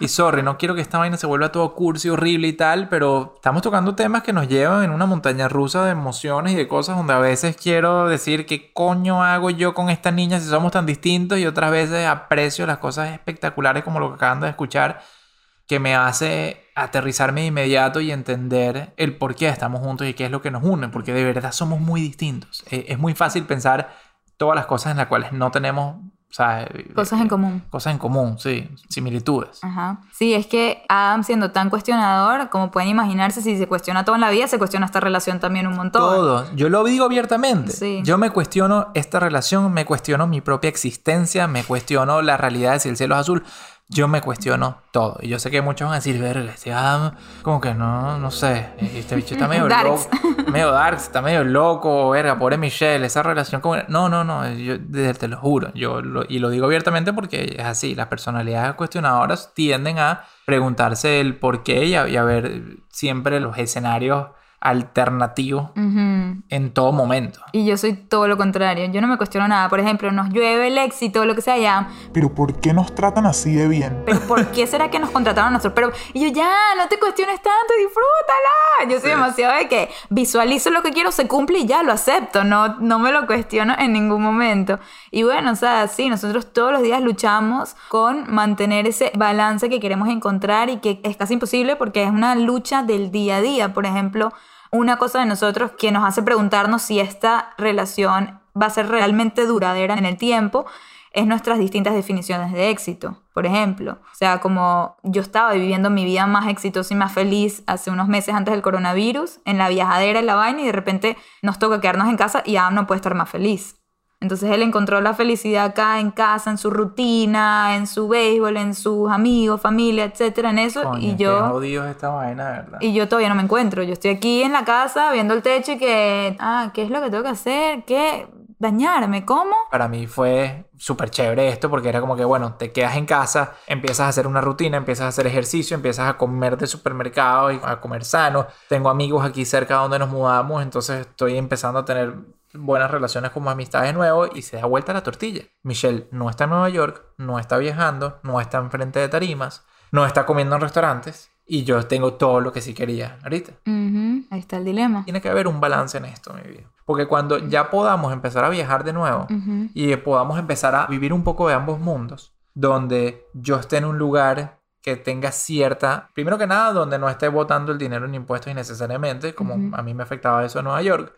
Y sorry, no quiero que esta vaina se vuelva todo cursi, horrible y tal, pero estamos tocando temas que nos llevan en una montaña rusa de emociones y de cosas donde a veces quiero decir qué coño hago yo con esta niña si somos tan distintos y otras veces aprecio las cosas espectaculares como lo que acaban de escuchar que me hace aterrizarme de inmediato y entender el por qué estamos juntos y qué es lo que nos une, porque de verdad somos muy distintos. Eh, Es muy fácil pensar todas las cosas en las cuales no tenemos, o sea, Cosas en común. Cosas en común, sí, similitudes. Ajá. Sí, es que Adam siendo tan cuestionador, como pueden imaginarse, si se cuestiona todo en la vida, se cuestiona esta relación también un montón. Todo. Yo lo digo abiertamente. Sí. Yo me cuestiono esta relación, me cuestiono mi propia existencia, me cuestiono la realidad de si el cielo es azul. Yo me cuestiono todo. Y yo sé que muchos van a decir, verga, este Adam, como que no, no sé, este bicho está medio loco, medio dark, está medio loco, verga, pobre Michelle, esa relación con... No, no, no, yo te lo juro, yo lo- y lo digo abiertamente porque es así, las personalidades cuestionadoras tienden a preguntarse el por qué y a, y a ver siempre los escenarios alternativos Ujú. en todo momento. Y yo soy todo lo contrario. Yo no me cuestiono nada. Por ejemplo, nos llueve el éxito, lo que sea, ya. Pero ¿por qué nos tratan así de bien? Pero ¿por qué será que nos contrataron a nosotros? Pero, y yo, ya, no te cuestiones tanto, disfrútala. Yo soy Sí. demasiado de que visualizo lo que quiero, se cumple y ya lo acepto. No, no me lo cuestiono en ningún momento. Y bueno, o sea, sí, nosotros todos los días luchamos con mantener ese balance que queremos encontrar y que es casi imposible porque es una lucha del día a día. Por ejemplo, una cosa de nosotros que nos hace preguntarnos si esta relación va a ser realmente duradera en el tiempo es nuestras distintas definiciones de éxito. Por ejemplo, o sea, como yo estaba viviendo mi vida más exitosa y más feliz hace unos meses antes del coronavirus, en la viajadera, en la vaina, y de repente nos toca quedarnos en casa y Adam no puede estar más feliz. Entonces él encontró la felicidad acá en casa, en su rutina, en su béisbol, en sus amigos, familia, etcétera, en eso. Coño, y qué yo... es esta vaina, ¿verdad? Y yo todavía no me encuentro. Yo estoy aquí en la casa viendo el techo y que, ah, ¿qué es lo que tengo que hacer? ¿Qué? Dañarme, ¿cómo? Para mí fue súper chévere esto porque era como que, bueno, te quedas en casa, empiezas a hacer una rutina, empiezas a hacer ejercicio, empiezas a comer de supermercado y a comer sano. Tengo amigos aquí cerca donde nos mudamos, entonces estoy empezando a tener buenas relaciones con amistades de nuevo y se da vuelta la tortilla. Michelle no está en Nueva York, no está viajando, no está enfrente de tarimas, no está comiendo en restaurantes y yo tengo todo lo que sí quería ahorita. Ujú, Ahí está el dilema. Tiene que haber un balance en esto, mi vida. Porque cuando ya podamos empezar a viajar de nuevo Ujú. y podamos empezar a vivir un poco de ambos mundos, donde yo esté en un lugar que tenga cierta, primero que nada, donde no esté botando el dinero en impuestos innecesariamente, como Ujú. a mí me afectaba eso en Nueva York,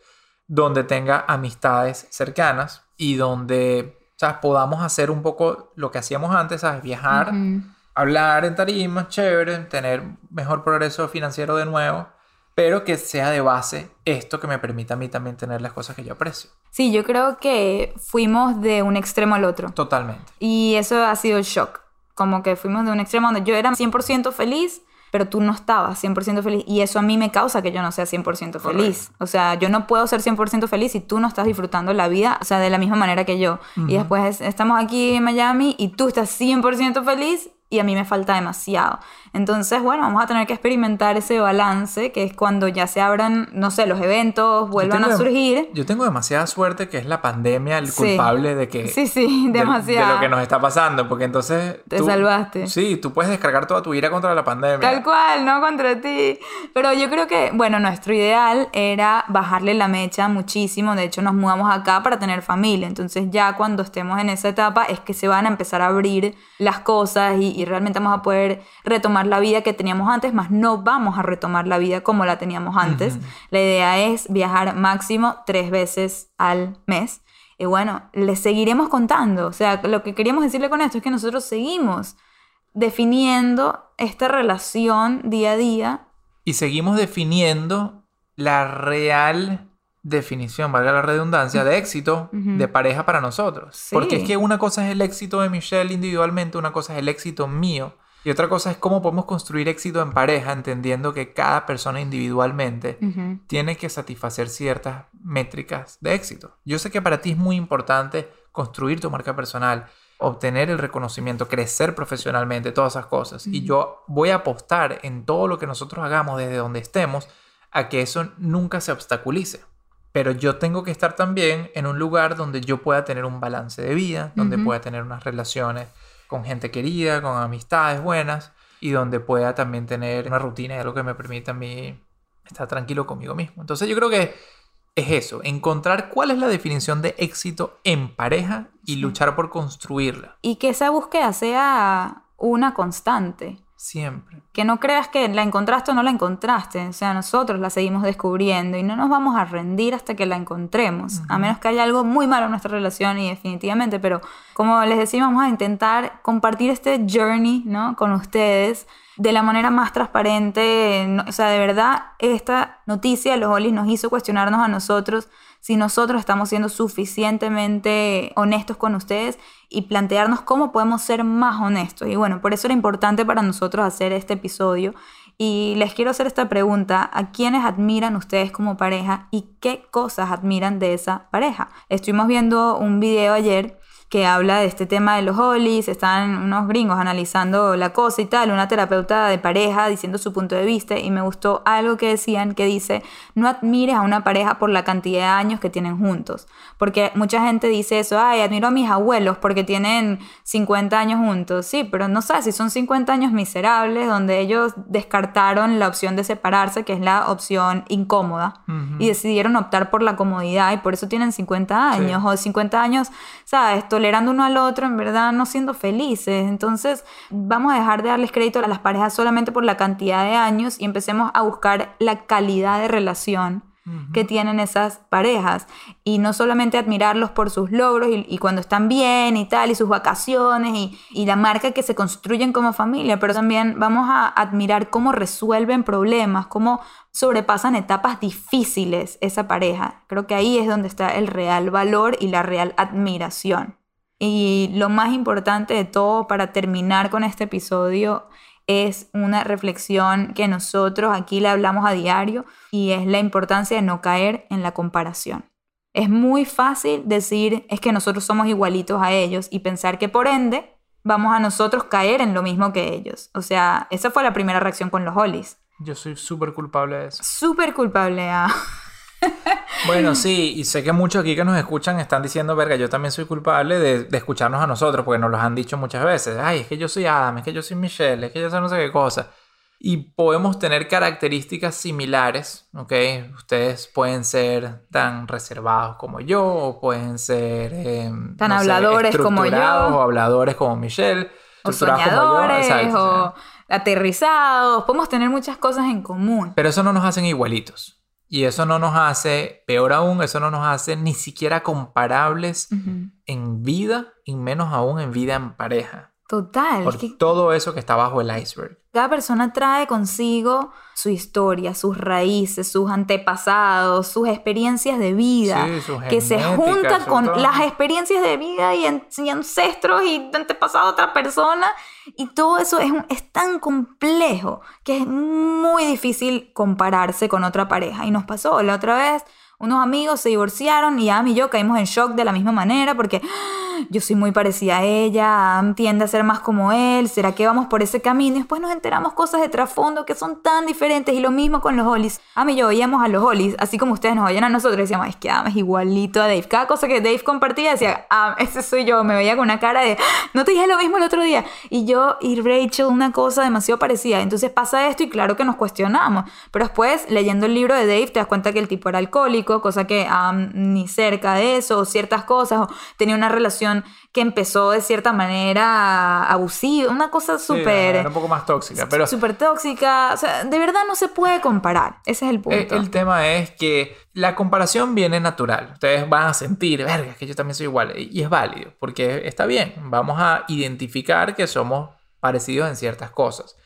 donde tenga amistades cercanas y donde ¿sabes? podamos hacer un poco lo que hacíamos antes, ¿sabes? Viajar, Ujú. hablar en tarimas, chévere, tener mejor progreso financiero de nuevo, pero que sea de base esto que me permita a mí también tener las cosas que yo aprecio. Sí, yo creo que fuimos de un extremo al otro. Totalmente. Y eso ha sido el shock. Como que fuimos de un extremo donde yo era 100% feliz, pero tú no estabas 100% feliz. Y eso a mí me causa que yo no sea 100% feliz. O sea, yo no puedo ser 100% feliz si tú no estás disfrutando la vida, o sea, de la misma manera que yo. Y después estamos aquí en Miami y tú estás 100% feliz y a mí me falta demasiado. Entonces, bueno, vamos a tener que experimentar ese balance, que es cuando ya se abran, no sé, los eventos, vuelvan a surgir. Yo tengo demasiada suerte que es la pandemia el Sí. culpable de que... Sí, sí, de- De, demasiado. lo que nos está pasando, porque entonces... Te salvaste. Sí, tú puedes descargar toda tu ira contra la pandemia. Tal cual, no contra ti. Pero yo creo que, bueno, nuestro ideal era bajarle la mecha muchísimo. De hecho, nos mudamos acá para tener familia. Entonces ya cuando estemos en esa etapa es que se van a empezar a abrir las cosas y, y realmente vamos a poder retomar la vida que teníamos antes, más no vamos a retomar la vida como la teníamos antes. La idea es viajar máximo tres veces al mes. Y bueno, les seguiremos contando. O sea, lo que queríamos decirle con esto es que nosotros seguimos definiendo esta relación día a día. Y seguimos definiendo la real definición, valga la redundancia, de éxito de pareja para nosotros. Sí. Porque es que una cosa es el éxito de Michelle individualmente, una cosa es el éxito mío. Y otra cosa es cómo podemos construir éxito en pareja, entendiendo que cada persona individualmente tiene que satisfacer ciertas métricas de éxito. Yo sé que para ti es muy importante construir tu marca personal, obtener el reconocimiento, crecer profesionalmente, todas esas cosas. Y yo voy a apostar en todo lo que nosotros hagamos desde donde estemos a que eso nunca se obstaculice. Pero yo tengo que estar también en un lugar donde yo pueda tener un balance de vida, donde pueda tener unas relaciones con gente querida, con amistades buenas y donde pueda también tener una rutina y algo que me permita a mí estar tranquilo conmigo mismo. Entonces yo creo que es eso, encontrar cuál es la definición de éxito en pareja y luchar por construirla. Y que esa búsqueda sea una constante. Siempre. Que no creas que la encontraste o no la encontraste. O sea, nosotros la seguimos descubriendo y no nos vamos a rendir hasta que la encontremos. A menos que haya algo muy malo en nuestra relación y definitivamente. Pero como les decimos, vamos a intentar compartir este journey ¿no? con ustedes de la manera más transparente. O sea, de verdad, esta noticia de los Olis nos hizo cuestionarnos a nosotros si nosotros estamos siendo suficientemente honestos con ustedes y plantearnos cómo podemos ser más honestos. Y bueno, por eso era importante para nosotros hacer este episodio. Y les quiero hacer esta pregunta, ¿a quiénes admiran ustedes como pareja y qué cosas admiran de esa pareja? Estuvimos viendo un video ayer que habla de este tema de los hollies, están unos gringos analizando la cosa y tal, una terapeuta de pareja diciendo su punto de vista y me gustó algo que decían que dice, no admires a una pareja por la cantidad de años que tienen juntos, porque mucha gente dice eso, ay, admiro a mis abuelos porque tienen 50 años juntos, sí, pero no sabes si son 50 años miserables donde ellos descartaron la opción de separarse, que es la opción incómoda, y decidieron optar por la comodidad y por eso tienen 50 años, o 50 años, ¿sabes? Tolerando uno al otro, en verdad no siendo felices. Entonces vamos a dejar de darles crédito a las parejas solamente por la cantidad de años y empecemos a buscar la calidad de relación que tienen esas parejas y no solamente admirarlos por sus logros y, cuando están bien y tal y sus vacaciones y, y, la marca que se construyen como familia, pero también vamos a admirar cómo resuelven problemas, cómo sobrepasan etapas difíciles esa pareja. Creo que ahí es donde está el real valor y la real admiración. Y lo más importante de todo para terminar con este episodio es una reflexión que nosotros aquí le hablamos a diario y es la importancia de no caer en la comparación. Es muy fácil decir es que nosotros somos igualitos a ellos y pensar que por ende vamos a nosotros caer en lo mismo que ellos. O sea, esa fue la primera reacción con los Hollies. Yo soy súper culpable de eso. Súper culpable a... Bueno, sí, y sé que muchos aquí que nos escuchan están diciendo, verga, yo también soy culpable de, escucharnos a nosotros, porque nos lo han dicho muchas veces. Ay, es que yo soy Adam, es que yo soy Michelle, es que yo soy no sé qué cosa. Y podemos tener características similares, ¿ok? Ustedes pueden ser tan reservados como yo, o pueden ser... Em, tan habladores como yo. O habladores como Michelle. O soñadores, como yo. o aterrizados. Podemos tener muchas cosas en común. Pero eso no nos hacen igualitos. Y eso no nos hace, peor aún, eso no nos hace ni siquiera comparables en vida y menos aún en vida en pareja. Total. Por todo eso que está bajo el iceberg. Cada persona trae consigo su historia, sus raíces, sus antepasados, sus experiencias de vida, que se juntan con las experiencias de vida y, ancestros y antepasados de otra persona. Y todo eso es, es tan complejo que es muy difícil compararse con otra pareja. Y nos pasó la otra vez unos amigos se divorciaron y Am y yo caímos en shock de la misma manera porque ¡ah! Yo soy muy parecida a ella, Am tiende a ser más como él, ¿será que vamos por ese camino? Y después nos enteramos cosas de trasfondo que son tan diferentes y lo mismo con los Hollies. Am y yo oíamos a los Hollies, así como ustedes nos oyen a nosotros, decíamos, es que Am es igualito a Dave. Cada cosa que Dave compartía decía, Am, ese soy yo, me veía con una cara de, no te dije lo mismo el otro día. Y yo y Rachel, una cosa demasiado parecida. Entonces pasa esto y claro que nos cuestionamos. Pero después, leyendo el libro de Dave, te das cuenta que el tipo era alcohólico cosa que ni cerca de eso, o ciertas cosas, o tenía una relación que empezó de cierta manera abusiva, una cosa súper... un poco más tóxica, pero... Súper tóxica, o sea, de verdad no se puede comparar, ese es el punto. El, tema es que la comparación viene natural, ustedes van a sentir, verga, que yo también soy igual, y es válido, porque está bien, vamos a identificar que somos parecidos en ciertas cosas.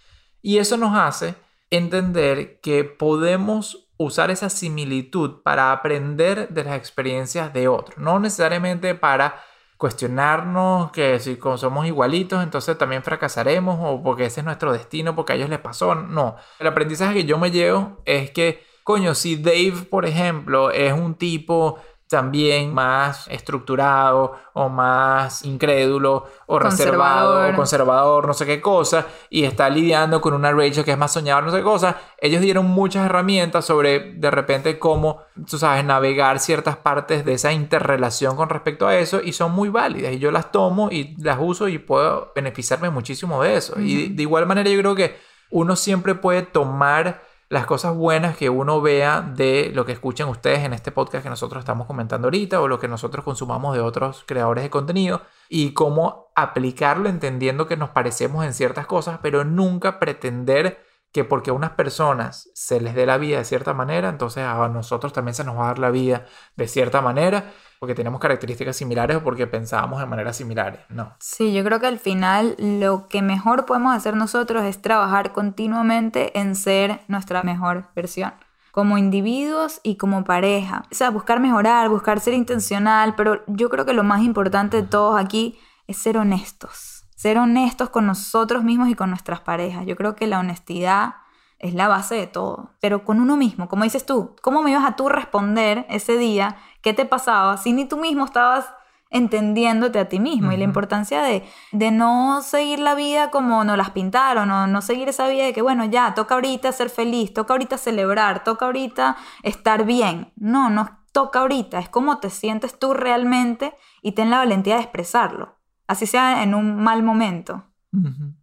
Y eso nos hace entender que podemos usar esa similitud para aprender de las experiencias de otros, no necesariamente para cuestionarnos que si somos igualitos, entonces también fracasaremos o porque ese es nuestro destino, porque a ellos les pasó. No, el aprendizaje que yo me llevo es que, coño, si Dave, por ejemplo, es un tipo también más estructurado o más incrédulo o reservado o conservador, no sé qué cosa, y está lidiando con una Rachel que es más soñadora, no sé qué cosa, ellos dieron muchas herramientas sobre de repente cómo, tú sabes, navegar ciertas partes de esa interrelación con respecto a eso y son muy válidas y yo las tomo y las uso y puedo beneficiarme muchísimo de eso. Y de igual manera yo creo que uno siempre puede tomar las cosas buenas que uno vea de lo que escuchen ustedes en este podcast que nosotros estamos comentando ahorita o lo que nosotros consumamos de otros creadores de contenido y cómo aplicarlo entendiendo que nos parecemos en ciertas cosas, pero nunca pretender que porque a unas personas se les dé la vida de cierta manera, entonces a nosotros también se nos va a dar la vida de cierta manera, porque tenemos características similares o porque pensábamos de maneras similares. No. Sí, yo creo que al final lo que mejor podemos hacer nosotros es trabajar continuamente en ser nuestra mejor versión. como individuos y como pareja. O sea, buscar mejorar, buscar ser intencional, pero yo creo que lo más importante de todos aquí es ser honestos. Ser honestos con nosotros mismos y con nuestras parejas. Yo creo que la honestidad es la base de todo. Pero con uno mismo, como dices tú, ¿cómo me ibas a tú responder ese día? ¿Qué te pasaba si ni tú mismo estabas entendiéndote a ti mismo y la importancia de, de no seguir la vida como nos las pintaron o no seguir esa vida de que, bueno, ya, toca ahorita ser feliz, toca ahorita celebrar, toca ahorita estar bien. No, no toca ahorita, es como te sientes tú realmente y ten la valentía de expresarlo, así sea en un mal momento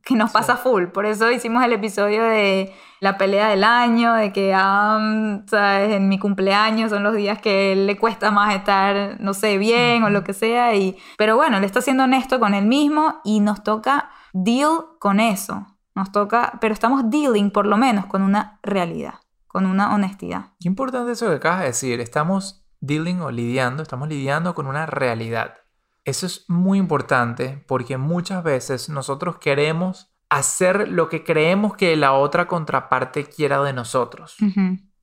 que nos pasa full. Por eso hicimos el episodio de la pelea del año, de que ah, ¿sabes? en mi cumpleaños son los días que le cuesta más estar, no sé, bien o lo que sea. Y... Pero bueno, le está siendo honesto con él mismo y nos toca deal con eso. Nos toca, pero estamos dealing por lo menos con una realidad, con una honestidad. Qué importante eso que acabas de decir. Estamos dealing o lidiando, estamos lidiando con una realidad. Eso es muy importante porque muchas veces nosotros queremos hacer lo que creemos que la otra contraparte quiera de nosotros.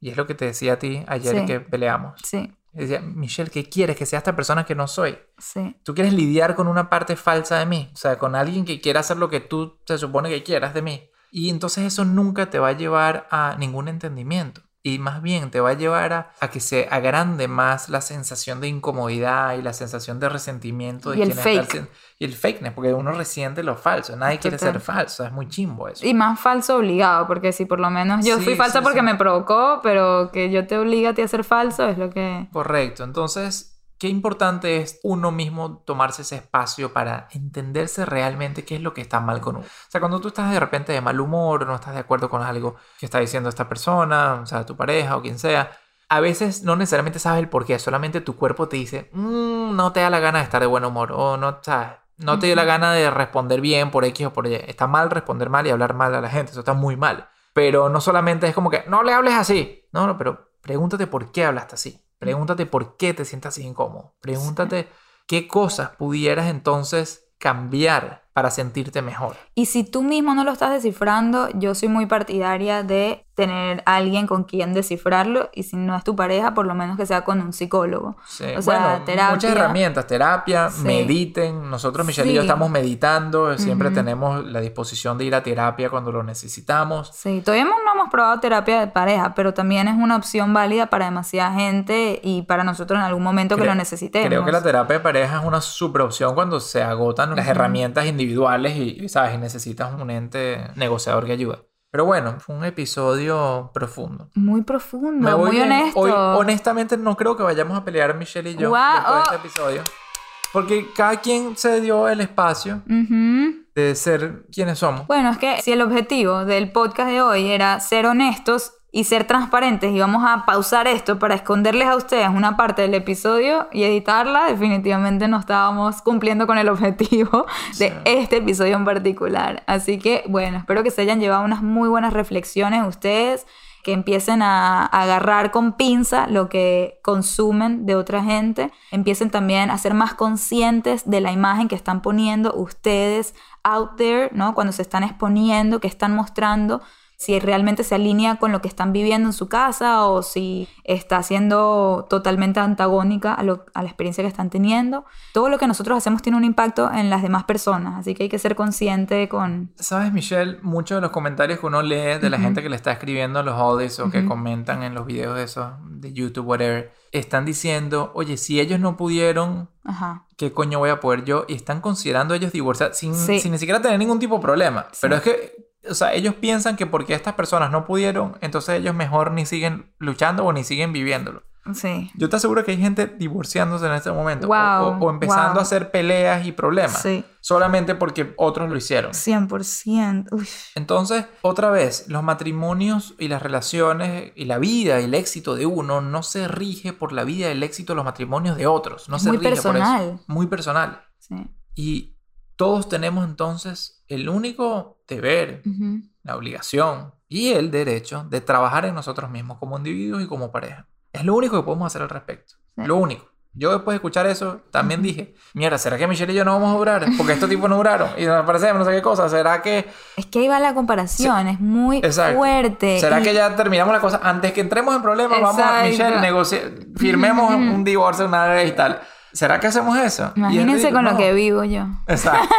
Y es lo que te decía a ti ayer que peleamos. Sí. Decía, Michelle, ¿qué quieres? Que sea esta persona que no soy. Sí. Tú quieres lidiar con una parte falsa de mí, o sea, con alguien que quiera hacer lo que tú se supone que quieras de mí. Y entonces eso nunca te va a llevar a ningún entendimiento y más bien te va a llevar a, que se agrande más la sensación de incomodidad y la sensación de resentimiento de y el fake. y el fakeness, porque uno resiente lo falso, nadie quiere ser falso, es muy chimbo eso. Y más falso obligado, porque si por lo menos yo fui falsa porque me provocó, pero que yo te obliga a ti a ser falso es lo que... Correcto, entonces qué importante es uno mismo tomarse ese espacio para entenderse realmente qué es lo que está mal con uno. O sea, cuando tú estás de repente de mal humor o no estás de acuerdo con algo que está diciendo esta persona, o sea, tu pareja o quien sea, a veces no necesariamente sabes el por qué, solamente tu cuerpo te dice, mm, no te da la gana de estar de buen humor o no, sabes, no te da la gana de responder bien por X o por Y. Está mal responder mal y hablar mal a la gente, eso está muy mal. Pero no solamente es como que, no le hables así. No, no, pero pregúntate por qué hablaste así. Pregúntate por qué te sientas así incómodo. Pregúntate qué cosas pudieras entonces cambiar para sentirte mejor. Y si tú mismo no lo estás descifrando, yo soy muy partidaria de tener alguien con quien descifrarlo y si no es tu pareja, por lo menos que sea con un psicólogo. Sí. O sea, terapia. Muchas herramientas, terapia, mediten. Nosotros, Michelle y yo, estamos meditando, siempre tenemos la disposición de ir a terapia cuando lo necesitamos. Sí, todavía no hemos probado terapia de pareja, pero también es una opción válida para demasiada gente y para nosotros en algún momento que lo necesitemos. Creo que la terapia de pareja es una super opción cuando se agotan las herramientas individuales y, ¿sabes? y necesitas un ente negociador que ayude. Pero bueno, fue un episodio profundo. Muy profundo, muy honesto. Hoy, honestamente, no creo que vayamos a pelear Michelle y yo después de este episodio. Porque cada quien se dio el espacio de ser quienes somos. Bueno, es que si el objetivo del podcast de hoy era ser honestos y ser transparentes y vamos a pausar esto para esconderles a ustedes una parte del episodio y editarla, definitivamente no estábamos cumpliendo con el objetivo de este episodio en particular. Así que bueno, espero que se hayan llevado unas muy buenas reflexiones ustedes que empiecen a agarrar con pinza lo que consumen de otra gente, empiecen también a ser más conscientes de la imagen que están poniendo ustedes out there, ¿no? Cuando se están exponiendo, que están mostrando si realmente se alinea con lo que están viviendo en su casa o si está siendo totalmente antagónica a, la experiencia que están teniendo. Todo lo que nosotros hacemos tiene un impacto en las demás personas, así que hay que ser consciente con... Sabes, Michelle, muchos de los comentarios que uno lee de la gente que le está escribiendo los audios o que comentan en los videos de esos, de YouTube, whatever, están diciendo, oye, si ellos no pudieron, ¿qué coño voy a poder yo? Y están considerando ellos divorciar sin, sin ni siquiera tener ningún tipo de problema. Pero es que o sea, ellos piensan que porque estas personas no pudieron, entonces ellos mejor ni siguen luchando o ni siguen viviéndolo. Sí. Yo te aseguro que hay gente divorciándose en este momento. o, empezando a hacer peleas y problemas. Sí. Solamente porque otros lo hicieron. 100%. Entonces, otra vez, los matrimonios y las relaciones y la vida y el éxito de uno no se rige por la vida y el éxito de los matrimonios de otros. No se Muy rige personal. por eso. Muy personal. Sí. Y todos tenemos entonces el único deber, la obligación y el derecho de trabajar en nosotros mismos como individuos y como pareja. Es lo único que podemos hacer al respecto. Lo único. Yo después de escuchar eso, también dije, mierda, ¿será que Michelle y yo no vamos a durar? Porque estos tipos no duraron y nos parecemos, no sé qué cosa. ¿Será que...? Es que ahí va la comparación, es muy Exacto. fuerte. ¿Será y- que ya terminamos la cosa? Antes que entremos en problemas, vamos a. Michelle, firmemos un divorcio una vez y tal. ¿Será que hacemos eso? Imagínense con lo que vivo yo. Exacto.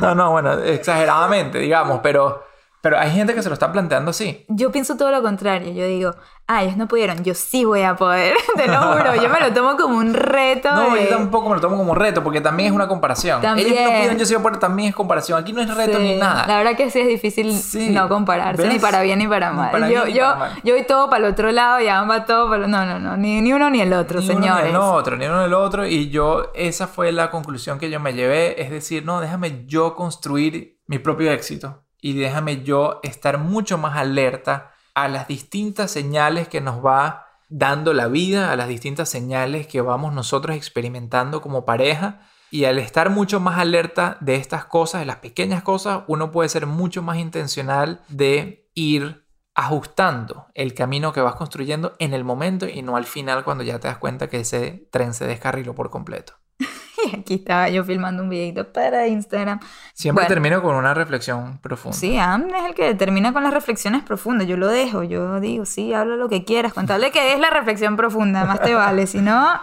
No, no, bueno, exageradamente, digamos, pero, pero hay gente que se lo está planteando así. Yo pienso todo lo contrario. Yo digo, ah, ellos no pudieron, yo sí voy a poder. Te lo juro, yo me lo tomo como un reto. No, de- yo tampoco me lo tomo como reto, porque también es una comparación. También. Ellos no pudieron, yo sí voy a poder, también es comparación. Aquí no es reto Sí, ni nada. La verdad que sí es difícil Sí. no compararse, ¿Ves? ni para bien ni para Ni mal. para yo, bien yo, para yo voy todo para el otro lado y ambas todo para No, no, no, ni, ni uno ni el otro, Ni uno ni el otro, ni uno ni el otro. Y yo, esa fue la conclusión que yo me llevé. Es decir, no, déjame yo construir mi propio éxito. Y déjame yo estar mucho más alerta a las distintas señales que nos va dando la vida, a las distintas señales que vamos nosotros experimentando como pareja. Y al estar mucho más alerta de estas cosas, de las pequeñas cosas, uno puede ser mucho más intencional de ir ajustando el camino que vas construyendo en el momento y no al final cuando ya te das cuenta que ese tren se descarriló por completo. Y aquí estaba yo filmando un videito para Instagram. Siempre Bueno. termino con una reflexión profunda. Sí, Am es el que termina con las reflexiones profundas. Yo lo dejo, yo digo, sí, habla lo que quieras, contable que es la reflexión profunda, más te vale, si no...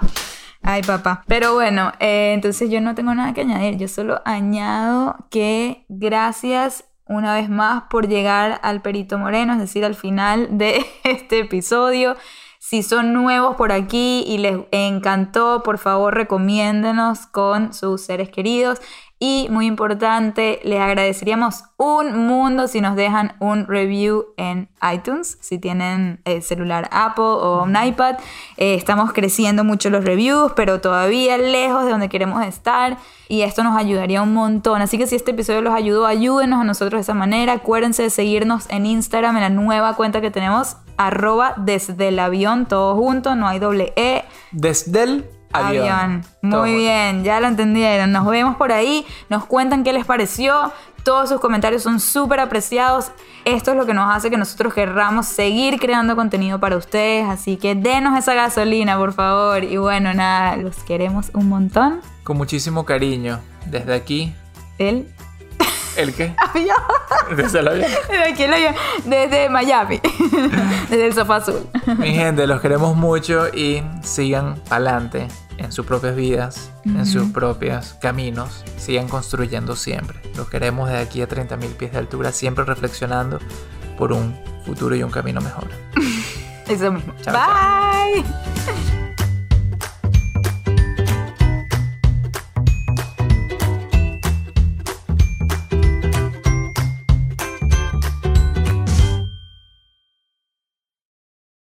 Ay, papá. Pero bueno, eh, entonces yo no tengo nada que añadir. Yo solo añado que gracias una vez más por llegar al Perito Moreno, es decir, al final de este episodio. Si son nuevos por aquí y les encantó, por favor recomiéndenos con sus seres queridos. Y muy importante, les agradeceríamos un mundo si nos dejan un review en iTunes, si tienen eh, celular Apple o un iPad. Eh, estamos creciendo mucho los reviews, pero todavía lejos de donde queremos estar. Y esto nos ayudaría un montón. Así que si este episodio los ayudó, ayúdenos a nosotros de esa manera. Acuérdense de seguirnos en Instagram, en la nueva cuenta que tenemos, arroba desde el avión, todo junto, no hay doble E. Desde el avión. Muy bien, ya lo entendieron. Nos vemos por ahí, nos cuentan qué les pareció. Todos sus comentarios son súper apreciados. Esto es lo que nos hace que nosotros querramos seguir creando contenido para ustedes. Así que denos esa gasolina, por favor. Y bueno, nada, los queremos un montón. Con muchísimo cariño. Desde aquí. El ¿El qué? avión. Desde el avión. Desde el avión. Desde Miami. Desde el sofá azul. Mi gente, los queremos mucho y sigan adelante en sus propias vidas, en sus propios caminos. Sigan construyendo siempre. Los queremos de aquí a 30.000 pies de altura, siempre reflexionando por un futuro y un camino mejor. Eso mismo. Chao, Bye.